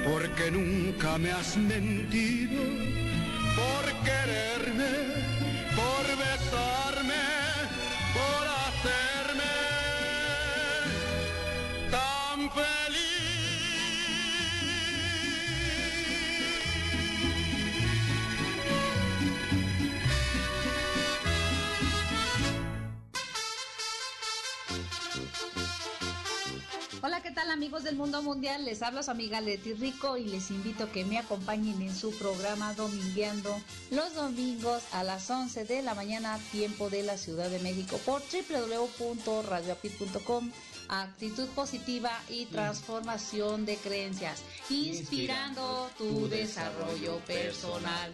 porque nunca me has mentido, por quererme, amigos del mundo mundial? Les habla su amiga Leti Rico y les invito a que me acompañen en su programa Domingueando los domingos a las 11 de la mañana, tiempo de la Ciudad de México, por www.radioapit.com. Actitud positiva y transformación de creencias, inspirando tu desarrollo personal.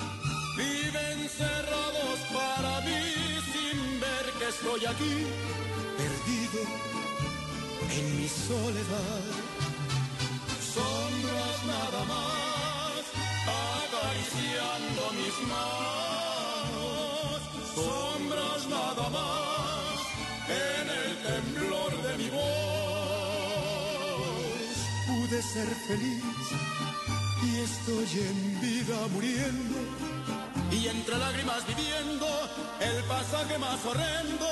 Viven cerrados para mí sin ver que estoy aquí, perdido en mi soledad. Sombras nada más, acariciando mis manos. Sombras nada más, en el temblor de mi voz. Pude ser feliz y estoy en vida muriendo. Y entre lágrimas viviendo el pasaje más horrendo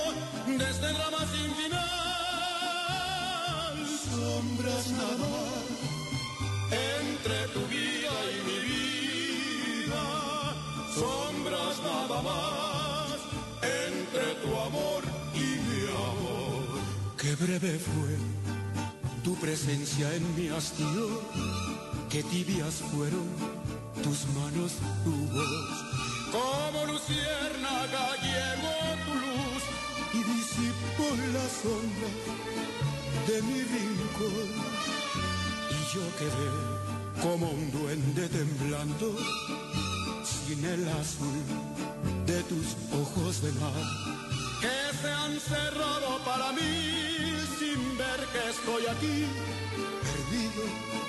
de este drama sin final. Sombras nada más entre tu vida y mi vida. Sombras nada más entre tu amor y mi amor. Qué breve fue tu presencia en mi hastío, qué tibias fueron tus manos, tu voz. Como luciérnaga llegó tu luz y disipó la sombra de mi rincón. Y yo quedé como un duende temblando sin el azul de tus ojos de mar que se han cerrado para mí sin ver que estoy aquí perdido